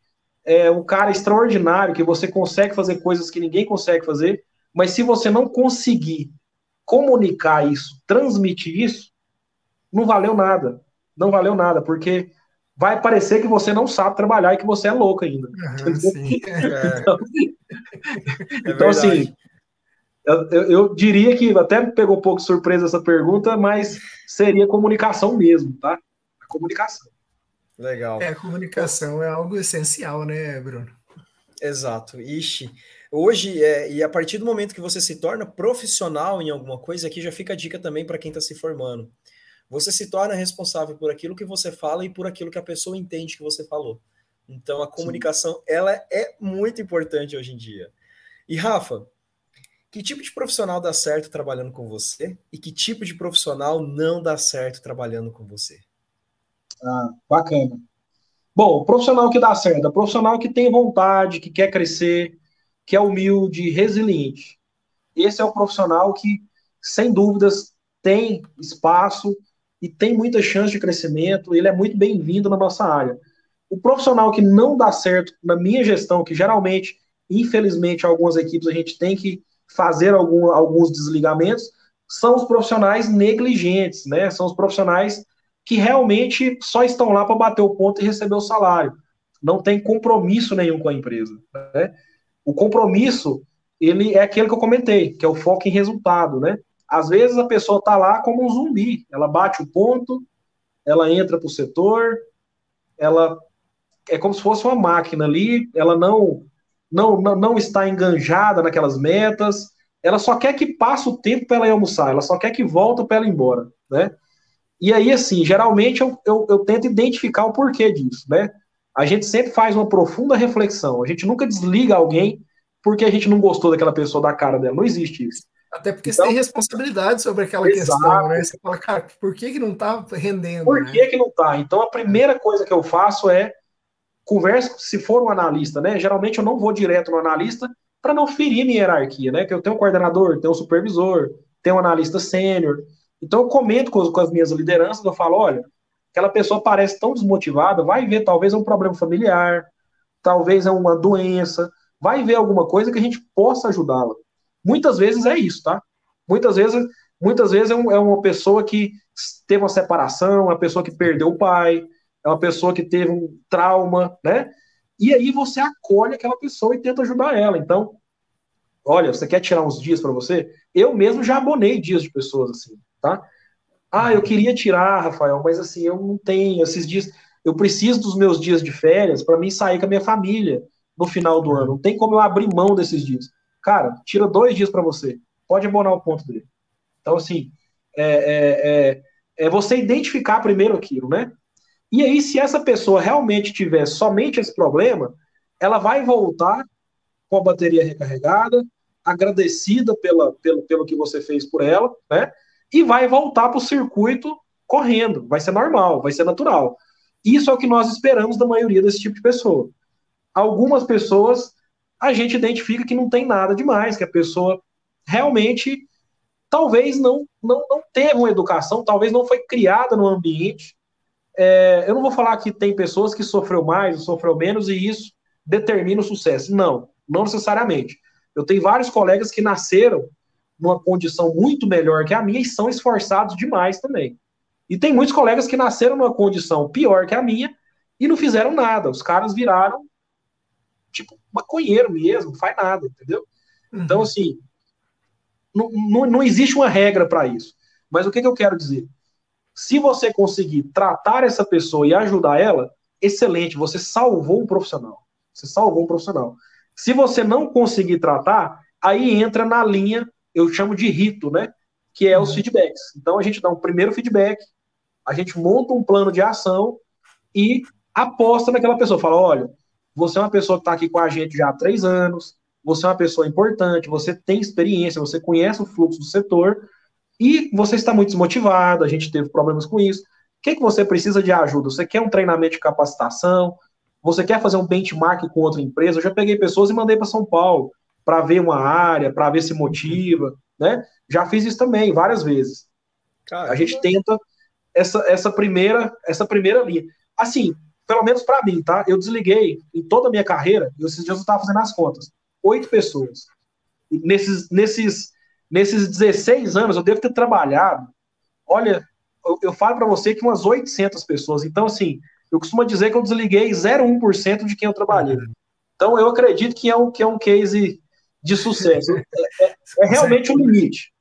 Speaker 3: é um cara extraordinário, que você consegue fazer coisas que ninguém consegue fazer, mas se você não conseguir comunicar isso, transmitir isso, não valeu nada. Não valeu nada, porque vai parecer que você não sabe trabalhar e que você é louco ainda. Uhum, então, é então assim, eu, eu, diria que até pegou um pouco de surpresa essa pergunta, mas seria comunicação mesmo, tá? A comunicação.
Speaker 1: Legal.
Speaker 2: É, a comunicação é algo essencial, né, Bruno?
Speaker 1: Exato. Ixi, hoje, é, e a partir do momento que você se torna profissional em alguma coisa, aqui já fica a dica também para quem está se formando. Você se torna responsável por aquilo que você fala e por aquilo que a pessoa entende que você falou. Então, a comunicação, Sim. ela é muito importante hoje em dia. E, Rafa, que tipo de profissional dá certo trabalhando com você e que tipo de profissional não dá certo trabalhando com você?
Speaker 3: Ah, bacana. Bom, profissional que dá certo, o profissional que tem vontade, que quer crescer, que é humilde, resiliente. Esse é o profissional que, sem dúvidas, tem espaço e tem muita chance de crescimento. Ele é muito bem-vindo na nossa área. O profissional que não dá certo na minha gestão, que geralmente, infelizmente, algumas equipes a gente tem que fazer algum, alguns desligamentos, são os profissionais negligentes, né? São os profissionais que realmente só estão lá para bater o ponto e receber o salário. Não tem compromisso nenhum com a empresa. Né? O compromisso, ele é aquele que eu comentei, que é o foco em resultado, né? Às vezes a pessoa está lá como um zumbi, ela bate o ponto, ela entra para o setor, ela é como se fosse uma máquina ali, ela não, não, não, não está enganjada naquelas metas, ela só quer que passe o tempo para ela ir almoçar, ela só quer que volta para ela ir embora, né? E aí, assim, geralmente eu, eu, eu, tento identificar o porquê disso, né? A gente sempre faz uma profunda reflexão, a gente nunca desliga alguém porque a gente não gostou daquela pessoa da cara dela, não existe isso.
Speaker 2: Até porque então, você tem responsabilidade sobre aquela exato. questão, né? Você fala, cara, por que, que não tá rendendo?
Speaker 3: Por né? que, que não tá? Então a primeira coisa que eu faço é conversa, se for um analista, né? Geralmente eu não vou direto no analista para não ferir minha hierarquia, né? Que eu tenho um coordenador, tenho um supervisor, tenho um analista sênior. Então eu comento com, com as minhas lideranças, eu falo, olha, aquela pessoa parece tão desmotivada, vai ver, talvez é um problema familiar, talvez é uma doença, vai ver alguma coisa que a gente possa ajudá-la. Muitas vezes é isso, tá? Muitas vezes, muitas vezes é, um, é uma pessoa que teve uma separação, uma pessoa que perdeu o pai, é uma pessoa que teve um trauma, né? E aí você acolhe aquela pessoa e tenta ajudar ela. Então, olha, você quer tirar uns dias para você? Eu mesmo já abonei dias de pessoas assim, tá? Ah, eu queria tirar, Rafael, mas assim, eu não tenho esses dias. Eu preciso dos meus dias de férias para mim sair com a minha família no final do ano. Não tem como eu abrir mão desses dias. Cara, tira dois dias para você. Pode abonar o ponto dele. Então, assim, é, é, é, é, você identificar primeiro aquilo, né? E aí, se essa pessoa realmente tiver somente esse problema, ela vai voltar com a bateria recarregada, agradecida pela, pelo, pelo que você fez por ela, né? E vai voltar para o circuito correndo. Vai ser normal, vai ser natural. Isso é o que nós esperamos da maioria desse tipo de pessoa. Algumas pessoas a gente identifica que não tem nada demais, que a pessoa realmente talvez não, não, não teve uma educação, talvez não foi criada no ambiente. É, eu não vou falar que tem pessoas que sofreu mais ou sofreu menos e isso determina o sucesso. Não, não necessariamente. Eu tenho vários colegas que nasceram numa condição muito melhor que a minha e são esforçados demais também. E tem muitos colegas que nasceram numa condição pior que a minha e não fizeram nada. Os caras viraram tipo maconheiro mesmo, não faz nada, entendeu? Uhum. Então, assim, não, não, não existe uma regra para isso. Mas o que, que eu quero dizer? Se você conseguir tratar essa pessoa e ajudar ela, excelente, você salvou um profissional. Você salvou um profissional. Se você não conseguir tratar, aí entra na linha, eu chamo de rito, né? Que é os uhum. feedbacks. Então a gente dá um primeiro feedback, a gente monta um plano de ação e aposta naquela pessoa. Fala, olha, você é uma pessoa que está aqui com a gente já há três anos, você é uma pessoa importante, você tem experiência, você conhece o fluxo do setor e você está muito desmotivado, a gente teve problemas com isso. O que, que você precisa de ajuda? Você quer um treinamento de capacitação? Você quer fazer um benchmark com outra empresa? Eu já peguei pessoas e mandei para São Paulo para ver uma área, para ver se motiva, né? Já fiz isso também várias vezes. Caramba. A gente tenta essa, essa primeira essa primeira linha. Assim, pelo menos para mim, tá? Eu desliguei em toda a minha carreira, e esses dias eu estava fazendo as contas, oito pessoas. E nesses, nesses, nesses 16 anos, eu devo ter trabalhado, olha, eu, eu falo para você que umas 800 pessoas. Então, assim, eu costumo dizer que eu desliguei 0,1% de quem eu trabalhei. Então, eu acredito que é um, que é um case de sucesso. É, é, é realmente o um limite.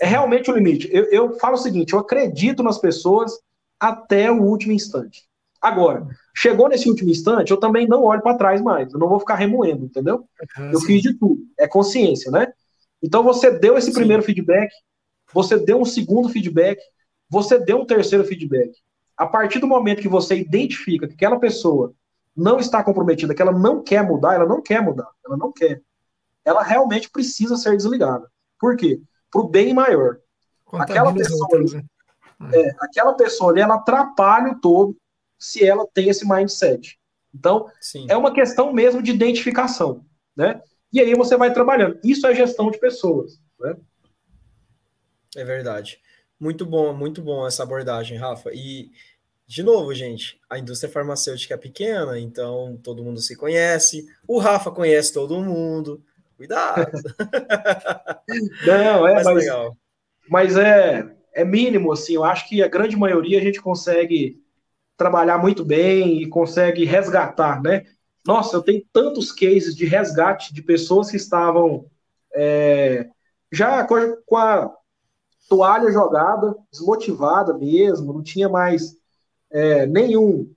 Speaker 3: É realmente o um limite. Eu, eu falo o seguinte: eu acredito nas pessoas até o último instante. Agora, chegou nesse último instante, eu também não olho para trás mais. Eu não vou ficar remoendo, entendeu? Uhum, eu sim. fiz de tudo. É consciência, né? Então você deu esse sim. primeiro feedback, você deu um segundo feedback, você deu um terceiro feedback. A partir do momento que você identifica que aquela pessoa não está comprometida, que ela não quer mudar, ela não quer mudar, ela não quer. Ela realmente precisa ser desligada. Por quê? Para o bem maior. aquela pessoa, né? é, aquela pessoa ali, ela atrapalha o todo se ela tem esse mindset. Então, Sim. é uma questão mesmo de identificação, né? E aí você vai trabalhando. Isso é gestão de pessoas, né?
Speaker 1: É verdade. Muito bom, muito bom essa abordagem, Rafa. E de novo, gente, a indústria farmacêutica é pequena, então todo mundo se conhece. O Rafa conhece todo mundo. Cuidado.
Speaker 3: Não, é, mas, mas, legal. mas é, é mínimo, assim. Eu acho que a grande maioria a gente consegue trabalhar muito bem e consegue resgatar, né? Nossa, eu tenho tantos cases de resgate de pessoas que estavam é, já com a, toalha jogada, desmotivada mesmo, não tinha mais é, nenhum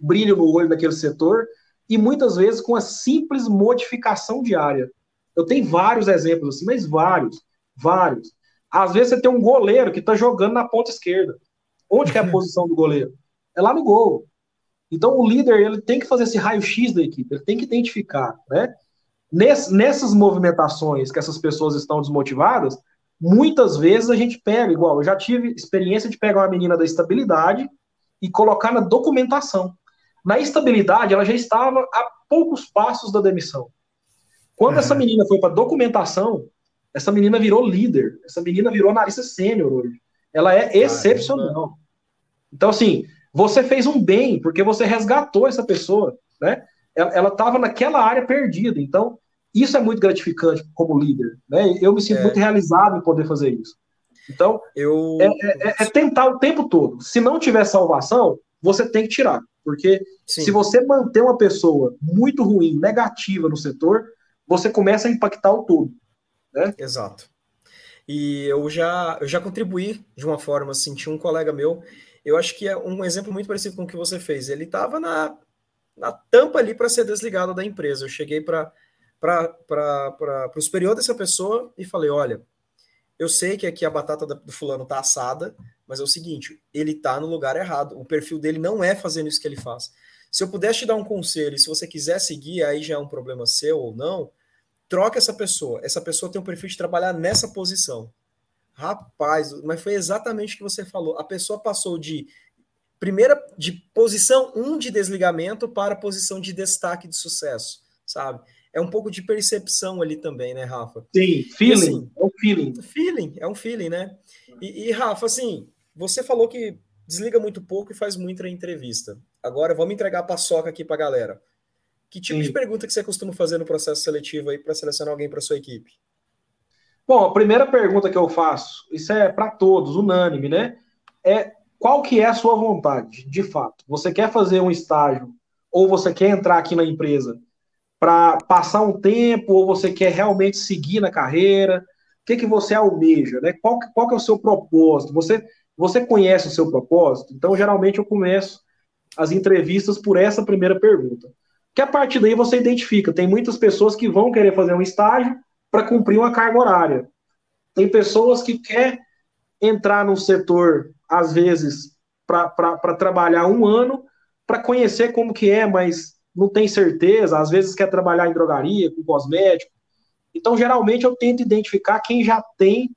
Speaker 3: brilho no olho naquele setor, e muitas vezes com a simples modificação diária. Eu tenho vários exemplos assim, mas vários, vários. Às vezes você tem um goleiro que está jogando na ponta esquerda. Onde que é a posição do goleiro? É lá no gol. Então o líder ele tem que fazer esse raio-x da equipe, ele tem que identificar, né? nessas movimentações que essas pessoas estão desmotivadas, muitas vezes a gente pega, igual, eu já tive experiência de pegar uma menina da estabilidade e colocar na documentação. Na estabilidade, ela já estava a poucos passos da demissão. Quando uhum. essa menina foi para documentação, essa menina virou líder, essa menina virou analista sênior hoje. Ela é excepcional. Então, assim, você fez um bem porque você resgatou essa pessoa, né? Ela estava naquela área perdida. Então, isso é muito gratificante como líder, né? Eu me sinto é. muito realizado em poder fazer isso. Então, eu... É, é, é, tentar o tempo todo. Se não tiver salvação, você tem que tirar. Porque Sim. se você manter uma pessoa muito ruim, negativa no setor, você começa a impactar o todo. Né?
Speaker 1: Exato. E eu já, eu já contribuí de uma forma assim, tinha um colega meu, eu acho que é um exemplo muito parecido com o que você fez. Ele estava na, na tampa ali para ser desligado da empresa. Eu cheguei para o superior dessa pessoa e falei: olha, eu sei que aqui a batata do fulano tá assada, mas é o seguinte, ele tá no lugar errado. O perfil dele não é fazendo isso que ele faz. Se eu pudesse te dar um conselho, se você quiser seguir, aí já é um problema seu ou não, troca essa pessoa. Essa pessoa tem um perfil de trabalhar nessa posição. Rapaz, mas foi exatamente o que você falou. A pessoa passou de primeira de posição 1 um de desligamento para posição de destaque de sucesso, sabe? é um pouco de percepção ali também, né, Rafa?
Speaker 3: Sim, feeling, assim, é um feeling.
Speaker 1: Feeling, é um feeling, né? E, e, Rafa, assim, você falou que desliga muito pouco e faz muita entrevista. Agora, vamos entregar a paçoca aqui para a galera. Que tipo Sim. de pergunta que você costuma fazer no processo seletivo aí para selecionar alguém para sua equipe?
Speaker 3: Bom, a primeira pergunta que eu faço, isso é para todos, unânime, né? É qual que é a sua vontade, de fato? Você quer fazer um estágio ou você quer entrar aqui na empresa para passar um tempo ou você quer realmente seguir na carreira? O que, que você almeja? Né? Qual, qual que é o seu propósito? Você, você conhece o seu propósito? Então, geralmente, eu começo as entrevistas por essa primeira pergunta. Que a partir daí você identifica. Tem muitas pessoas que vão querer fazer um estágio para cumprir uma carga horária. Tem pessoas que querem entrar no setor, às vezes, para trabalhar um ano, para conhecer como que é, mas não tem certeza, às vezes quer trabalhar em drogaria, com cosmético. Então, geralmente, eu tento identificar quem já tem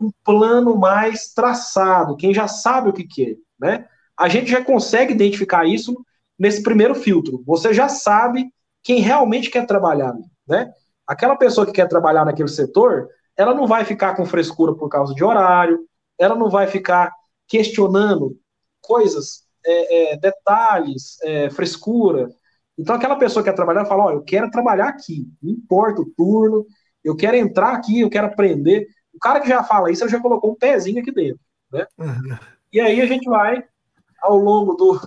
Speaker 3: um plano mais traçado, quem já sabe o que quer, né? A gente já consegue identificar isso nesse primeiro filtro. Você já sabe quem realmente quer trabalhar, né? Aquela pessoa que quer trabalhar naquele setor, ela não vai ficar com frescura por causa de horário, ela não vai ficar questionando coisas, é, é, detalhes, é, frescura. Então, aquela pessoa que quer trabalhar fala: Ó, eu quero trabalhar aqui, não importa o turno, eu quero entrar aqui, eu quero aprender. Cara que já fala isso, ele já colocou um pezinho aqui dentro, né? Uhum. E aí a gente vai, ao longo do,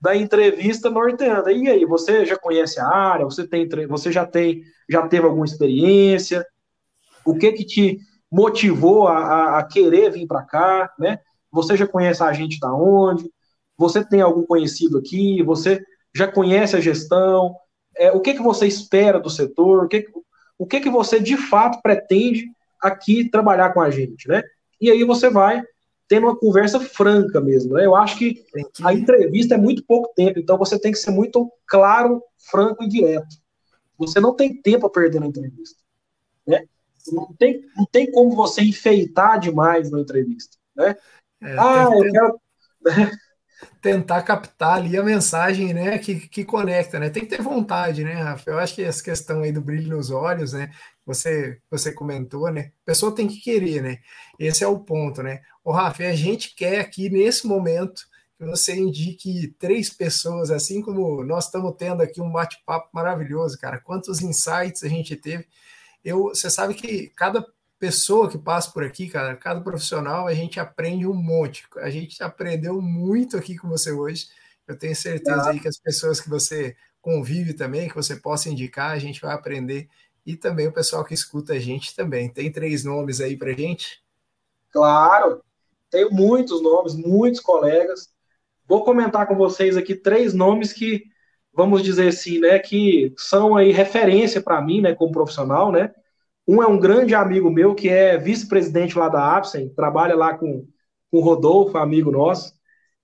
Speaker 3: da entrevista, norteando. E aí, você já conhece a área? Você, tem, você já, tem, já teve alguma experiência? O que que te motivou a, a, a querer vir para cá, né? Você já conhece a gente da onde? Você tem algum conhecido aqui? Você já conhece a gestão, é, o que, que você espera do setor, o, que, o que, que você de fato pretende aqui trabalhar com a gente, né? E aí você vai tendo uma conversa franca mesmo, né? Eu acho que, a entrevista é muito pouco tempo, então você tem que ser muito claro, franco e direto. Você não tem tempo a perder na entrevista, né? Não tem, não tem como você enfeitar demais na entrevista, né? É, ah, eu quero
Speaker 2: tentar captar ali a mensagem, né, que, que conecta, né? Tem que ter vontade, né, Rafa? Eu acho que essa questão aí do brilho nos olhos, né, você você comentou, né? A pessoa tem que querer, né? Esse é o ponto, né? O Rafa, a gente quer aqui nesse momento que você indique três pessoas, assim como nós estamos tendo aqui um bate-papo maravilhoso, cara. Quantos insights a gente teve. Eu, você sabe que cada pessoa que passa por aqui, cara, cada profissional, a gente aprende um monte. A gente aprendeu muito aqui com você hoje. Eu tenho certeza aí que as pessoas que você convive também, que você possa indicar, a gente vai aprender. E também o pessoal que escuta a gente também. Tem três nomes aí para gente?
Speaker 3: Claro, tenho muitos nomes, muitos colegas. Vou comentar com vocês aqui três nomes que, vamos dizer assim, né, que são aí referência para mim, né, como profissional, né. Um é um grande amigo meu que é vice-presidente lá da Apsen, trabalha lá com, com o Rodolfo, amigo nosso,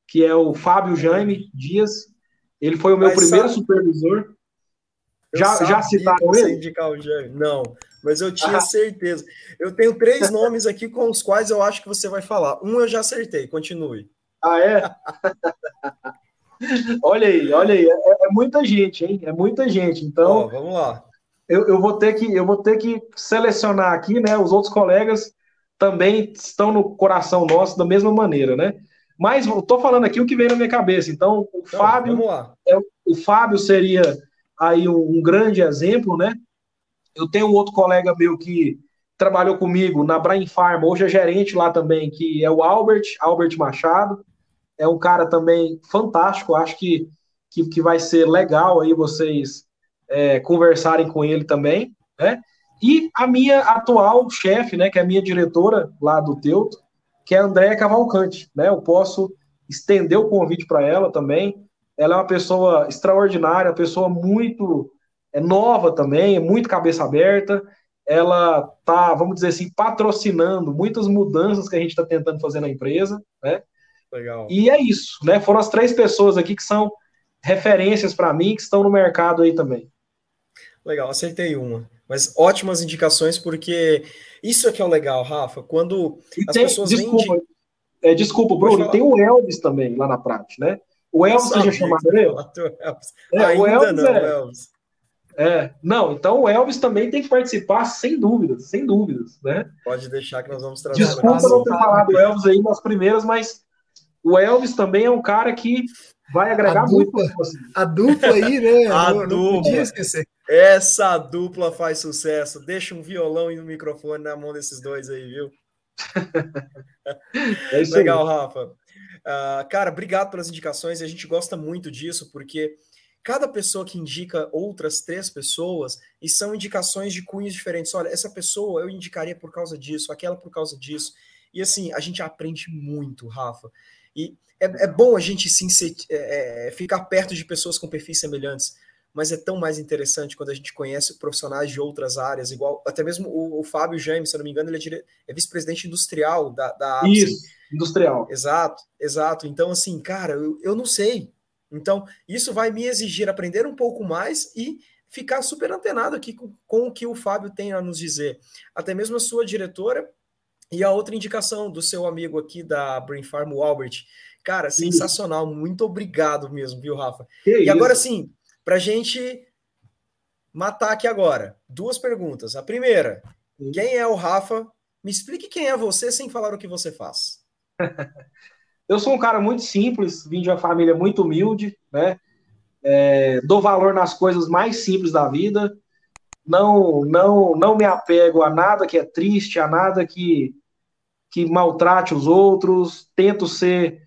Speaker 3: que é o Fábio Jaime Dias. Ele foi o meu mas primeiro sabe, supervisor.
Speaker 1: Já, já citaram ele? Indicar o Jaime. Não, mas eu tinha ah. certeza. Eu tenho três nomes aqui com os quais eu acho que você vai falar. Um eu já acertei, continue.
Speaker 3: Ah, é? olha aí, olha aí, é, é, muita gente, hein? É muita gente. Então,
Speaker 1: vamos lá.
Speaker 3: Eu, eu, vou ter que eu vou ter que selecionar aqui, né? Os outros colegas também estão no coração nosso da mesma maneira, né? Mas eu tô falando aqui o que vem na minha cabeça. Então, o então, Fábio, é, o Fábio seria aí um, um grande exemplo, né? Eu tenho um outro colega meu que trabalhou comigo na Brain Farm, hoje é gerente lá também, que é o Albert, Albert Machado é um cara também fantástico. Acho que, que, que vai ser legal aí vocês é, conversarem com ele também, né? E a minha atual chefe, né, que é a minha diretora lá do Teuto, que é a Andréa Cavalcante, né? Eu posso estender o convite para ela também. Ela é uma pessoa extraordinária, uma pessoa muito é, nova também, muito cabeça aberta. Ela tá, vamos dizer assim, patrocinando muitas mudanças que a gente está tentando fazer na empresa, né? Legal. E é isso, né? Foram as três pessoas aqui que são referências para mim, que estão no mercado aí também.
Speaker 1: Legal, acertei uma. Mas ótimas indicações, porque isso é que é o legal, Rafa. Quando
Speaker 3: e as tem, pessoas desculpa, de... é, desculpa, Bruno, tem o Elvis também lá na prática, né? O Elvis, já chamou ele? É, Ainda o Elvis não, é... Elvis. É, não, então o Elvis também tem que participar, sem dúvidas, sem dúvidas, né?
Speaker 1: Pode deixar que nós vamos trazer.
Speaker 3: Desculpa não ter falado do Elvis aí nas primeiras, mas o Elvis também é um cara que vai agregar a dupla, muito.
Speaker 2: A dupla aí, né?
Speaker 1: a não, dupla. Não esquecer. Essa dupla faz sucesso. Deixa um violão e um microfone na mão desses dois aí, viu? é Legal, aí. Rafa. Uh, cara, obrigado pelas indicações. A gente gosta muito disso, porque cada pessoa que indica outras três pessoas e são indicações de cunhos diferentes. Olha, essa pessoa eu indicaria por causa disso, aquela por causa disso. E assim, a gente aprende muito, Rafa. E é, é bom a gente sim, é, é, ficar perto de pessoas com perfis semelhantes, mas é tão mais interessante quando a gente conhece profissionais de outras áreas, igual até mesmo o, o Fábio James, se eu não me engano, ele é, dire... é vice-presidente industrial da, da
Speaker 3: Isso, industrial.
Speaker 1: Exato, exato. Então, assim, cara, eu, eu não sei. Então, isso vai me exigir aprender um pouco mais e ficar super antenado aqui com, com o que o Fábio tem a nos dizer. Até mesmo a sua diretora e a outra indicação do seu amigo aqui da Brain Farm, o Albert. Cara, sensacional. Muito obrigado mesmo, viu, Rafa? Que e isso? agora sim, para gente matar aqui agora, duas perguntas. A primeira, quem é o Rafa? Me explique quem é você sem falar o que você faz.
Speaker 3: Eu sou um cara muito simples, vim de uma família muito humilde, né? É, dou valor nas coisas mais simples da vida. Não, não, não me apego a nada que é triste, a nada que que maltrate os outros, tento ser,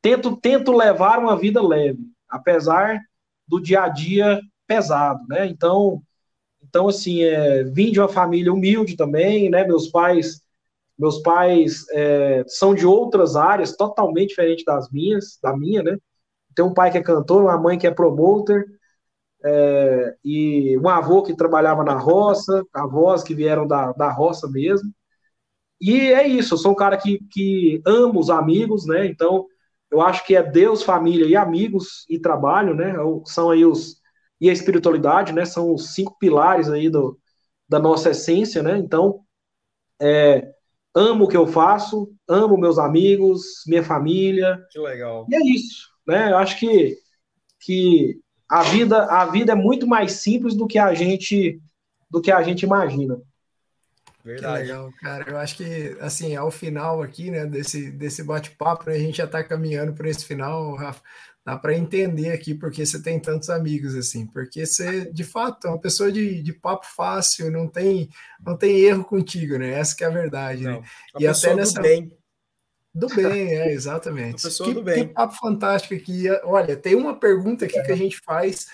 Speaker 3: tento, tento levar uma vida leve, apesar do dia a dia pesado, né? Então, então assim, é, vim de uma família humilde também, né? Meus pais, meus pais é, são de outras áreas totalmente diferentes das minhas, da minha, né? Tem um pai que é cantor, uma mãe que é promoter, é, e um avô que trabalhava na roça, avós que vieram da, da roça mesmo. E é isso, eu sou um cara que, que amo os amigos, né? Então, eu acho que é Deus, família e amigos e trabalho, né? São aí os. E a espiritualidade, né? São os cinco pilares aí do, da nossa essência, né? Então, é, amo o que eu faço, amo meus amigos, minha família.
Speaker 1: Que legal.
Speaker 3: E é isso, né? Eu acho que, que a vida a vida é muito mais simples do que a gente do que a gente imagina.
Speaker 2: Verdade. Que legal, cara. Eu acho que, assim, ao final aqui, né, desse, desse bate-papo, né, a gente já está caminhando para esse final, Rafa. Dá para entender aqui porque você tem tantos amigos, assim. Porque você, de fato, é uma pessoa de, de papo fácil, não tem, não tem erro contigo, né? Essa que é a verdade, né? não, né?
Speaker 1: E até nessa. Do bem.
Speaker 2: Do bem, é, exatamente. que,
Speaker 1: do bem.
Speaker 2: que papo fantástico aqui. Olha, tem uma pergunta aqui é. que a gente faz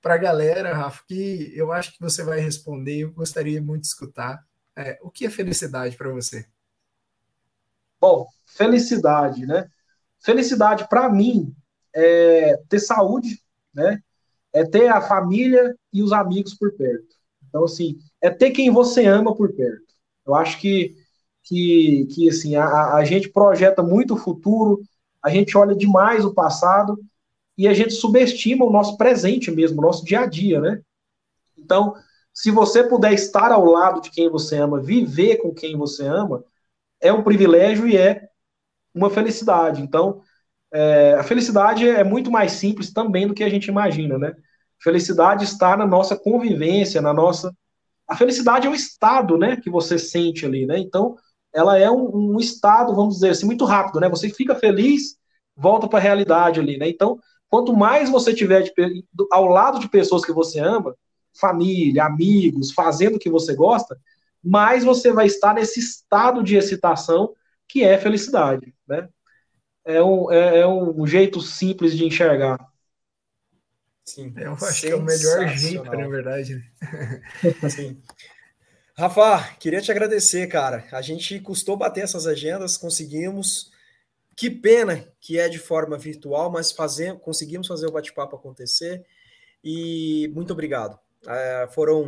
Speaker 2: para a galera, Rafa, que eu acho que você vai responder, eu gostaria muito de escutar. É, o que é felicidade para você?
Speaker 3: Bom, felicidade, né? Felicidade para mim é ter saúde, né? É ter a família e os amigos por perto. Então, assim, é ter quem você ama por perto. Eu acho que, que, que assim, a, a gente projeta muito o futuro, a gente olha demais o passado e a gente subestima o nosso presente mesmo, o nosso dia a dia, né? Então, se você puder estar ao lado de quem você ama, viver com quem você ama, é um privilégio e é uma felicidade. Então, é, a felicidade é muito mais simples também do que a gente imagina, né? Felicidade está na nossa convivência, na nossa. A felicidade é o estado, né, que você sente ali, né? Então, ela é um, um estado, vamos dizer assim, muito rápido, né? Você fica feliz, volta para a realidade ali, né? Então, quanto mais você tiver de, ao lado de pessoas que você ama, família, amigos, fazendo o que você gosta, mais você vai estar nesse estado de excitação que é felicidade, né? É um, é, é um jeito simples de enxergar.
Speaker 2: Sim. Eu acho que é o melhor jeito, na verdade.
Speaker 1: Sim. Rafa, queria te agradecer, cara. A gente custou bater essas agendas, conseguimos. Que pena que é de forma virtual, mas fazer, conseguimos fazer o bate-papo acontecer. E muito obrigado. É, foram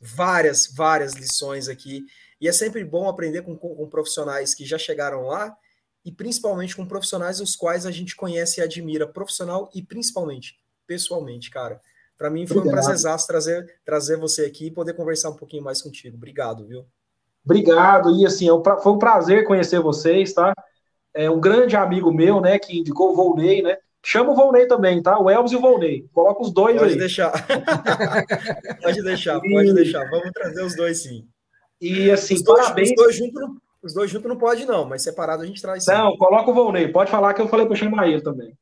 Speaker 1: várias, várias lições aqui. E é sempre bom aprender com, com, profissionais que já chegaram lá e principalmente com profissionais os quais a gente conhece e admira, profissional e principalmente pessoalmente, cara. Para mim foi Obrigado. um prazer trazer, trazer você aqui e poder conversar um pouquinho mais contigo. Obrigado, viu?
Speaker 3: Obrigado. E assim, é foi um prazer conhecer vocês, tá? É um grande amigo meu, né, que indicou o Volney, né? Chama o Volney também, tá? O Elvis e o Volney. Coloca os dois
Speaker 1: pode
Speaker 3: aí.
Speaker 1: Deixar. pode deixar. Pode deixar. Vamos trazer os dois sim.
Speaker 3: E assim, os dois, parabéns.
Speaker 1: Os dois juntos não, os dois juntos não pode não, mas separado a gente traz sim.
Speaker 3: Não, coloca o Volney. Pode falar que eu falei para chamar ele também.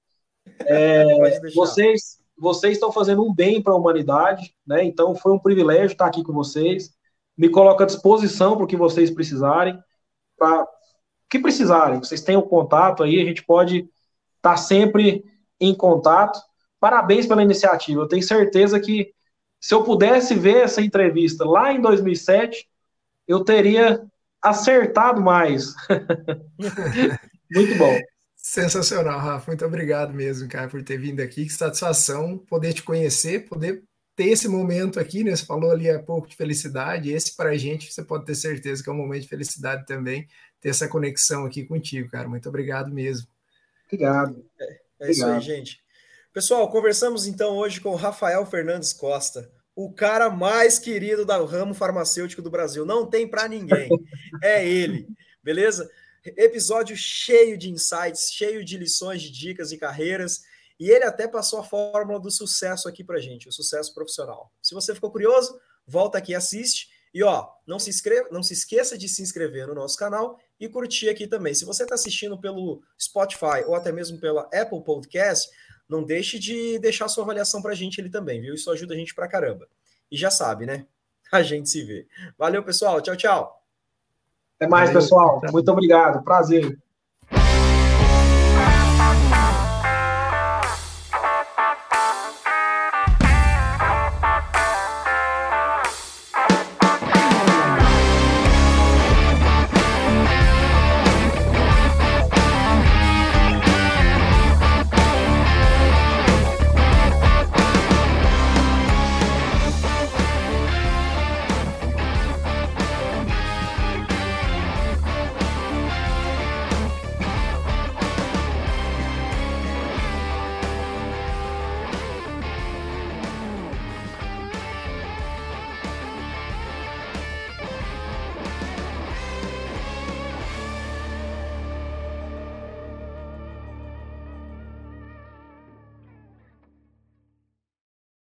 Speaker 3: É, vocês, vocês estão fazendo um bem para a humanidade, né? Então foi um privilégio estar aqui com vocês. Me coloco à disposição para o que vocês precisarem, para que precisarem. Vocês têm o contato aí, a gente pode estar tá sempre em contato. Parabéns pela iniciativa. Eu tenho certeza que se eu pudesse ver essa entrevista lá em 2007, eu teria acertado mais. Muito bom.
Speaker 2: Sensacional, Rafa. Muito obrigado mesmo, cara, por ter vindo aqui. Que satisfação poder te conhecer, poder ter esse momento aqui, né? Você falou ali há pouco de felicidade. Esse, para a gente, você pode ter certeza que é um momento de felicidade também, ter essa conexão aqui contigo, cara. Muito obrigado mesmo.
Speaker 3: Obrigado.
Speaker 1: É, é isso aí, gente. Pessoal, conversamos então hoje com o Rafael Fernandes Costa, o cara mais querido do ramo farmacêutico do Brasil. Não tem para ninguém. É ele, beleza? Episódio cheio de insights, cheio de lições, de dicas e carreiras. E ele até passou a fórmula do sucesso aqui para gente, o sucesso profissional. Se você ficou curioso, volta aqui, assiste. E ó, não se inscreva, não se esqueça de se inscrever no nosso canal e curtir aqui também. Se você está assistindo pelo Spotify ou até mesmo pela Apple Podcast, não deixe de deixar sua avaliação para a gente ali também, viu? Isso ajuda a gente para caramba. E já sabe, né? A gente se vê. Valeu, pessoal. Tchau, tchau.
Speaker 3: Até mais, pessoal. Muito obrigado. Prazer.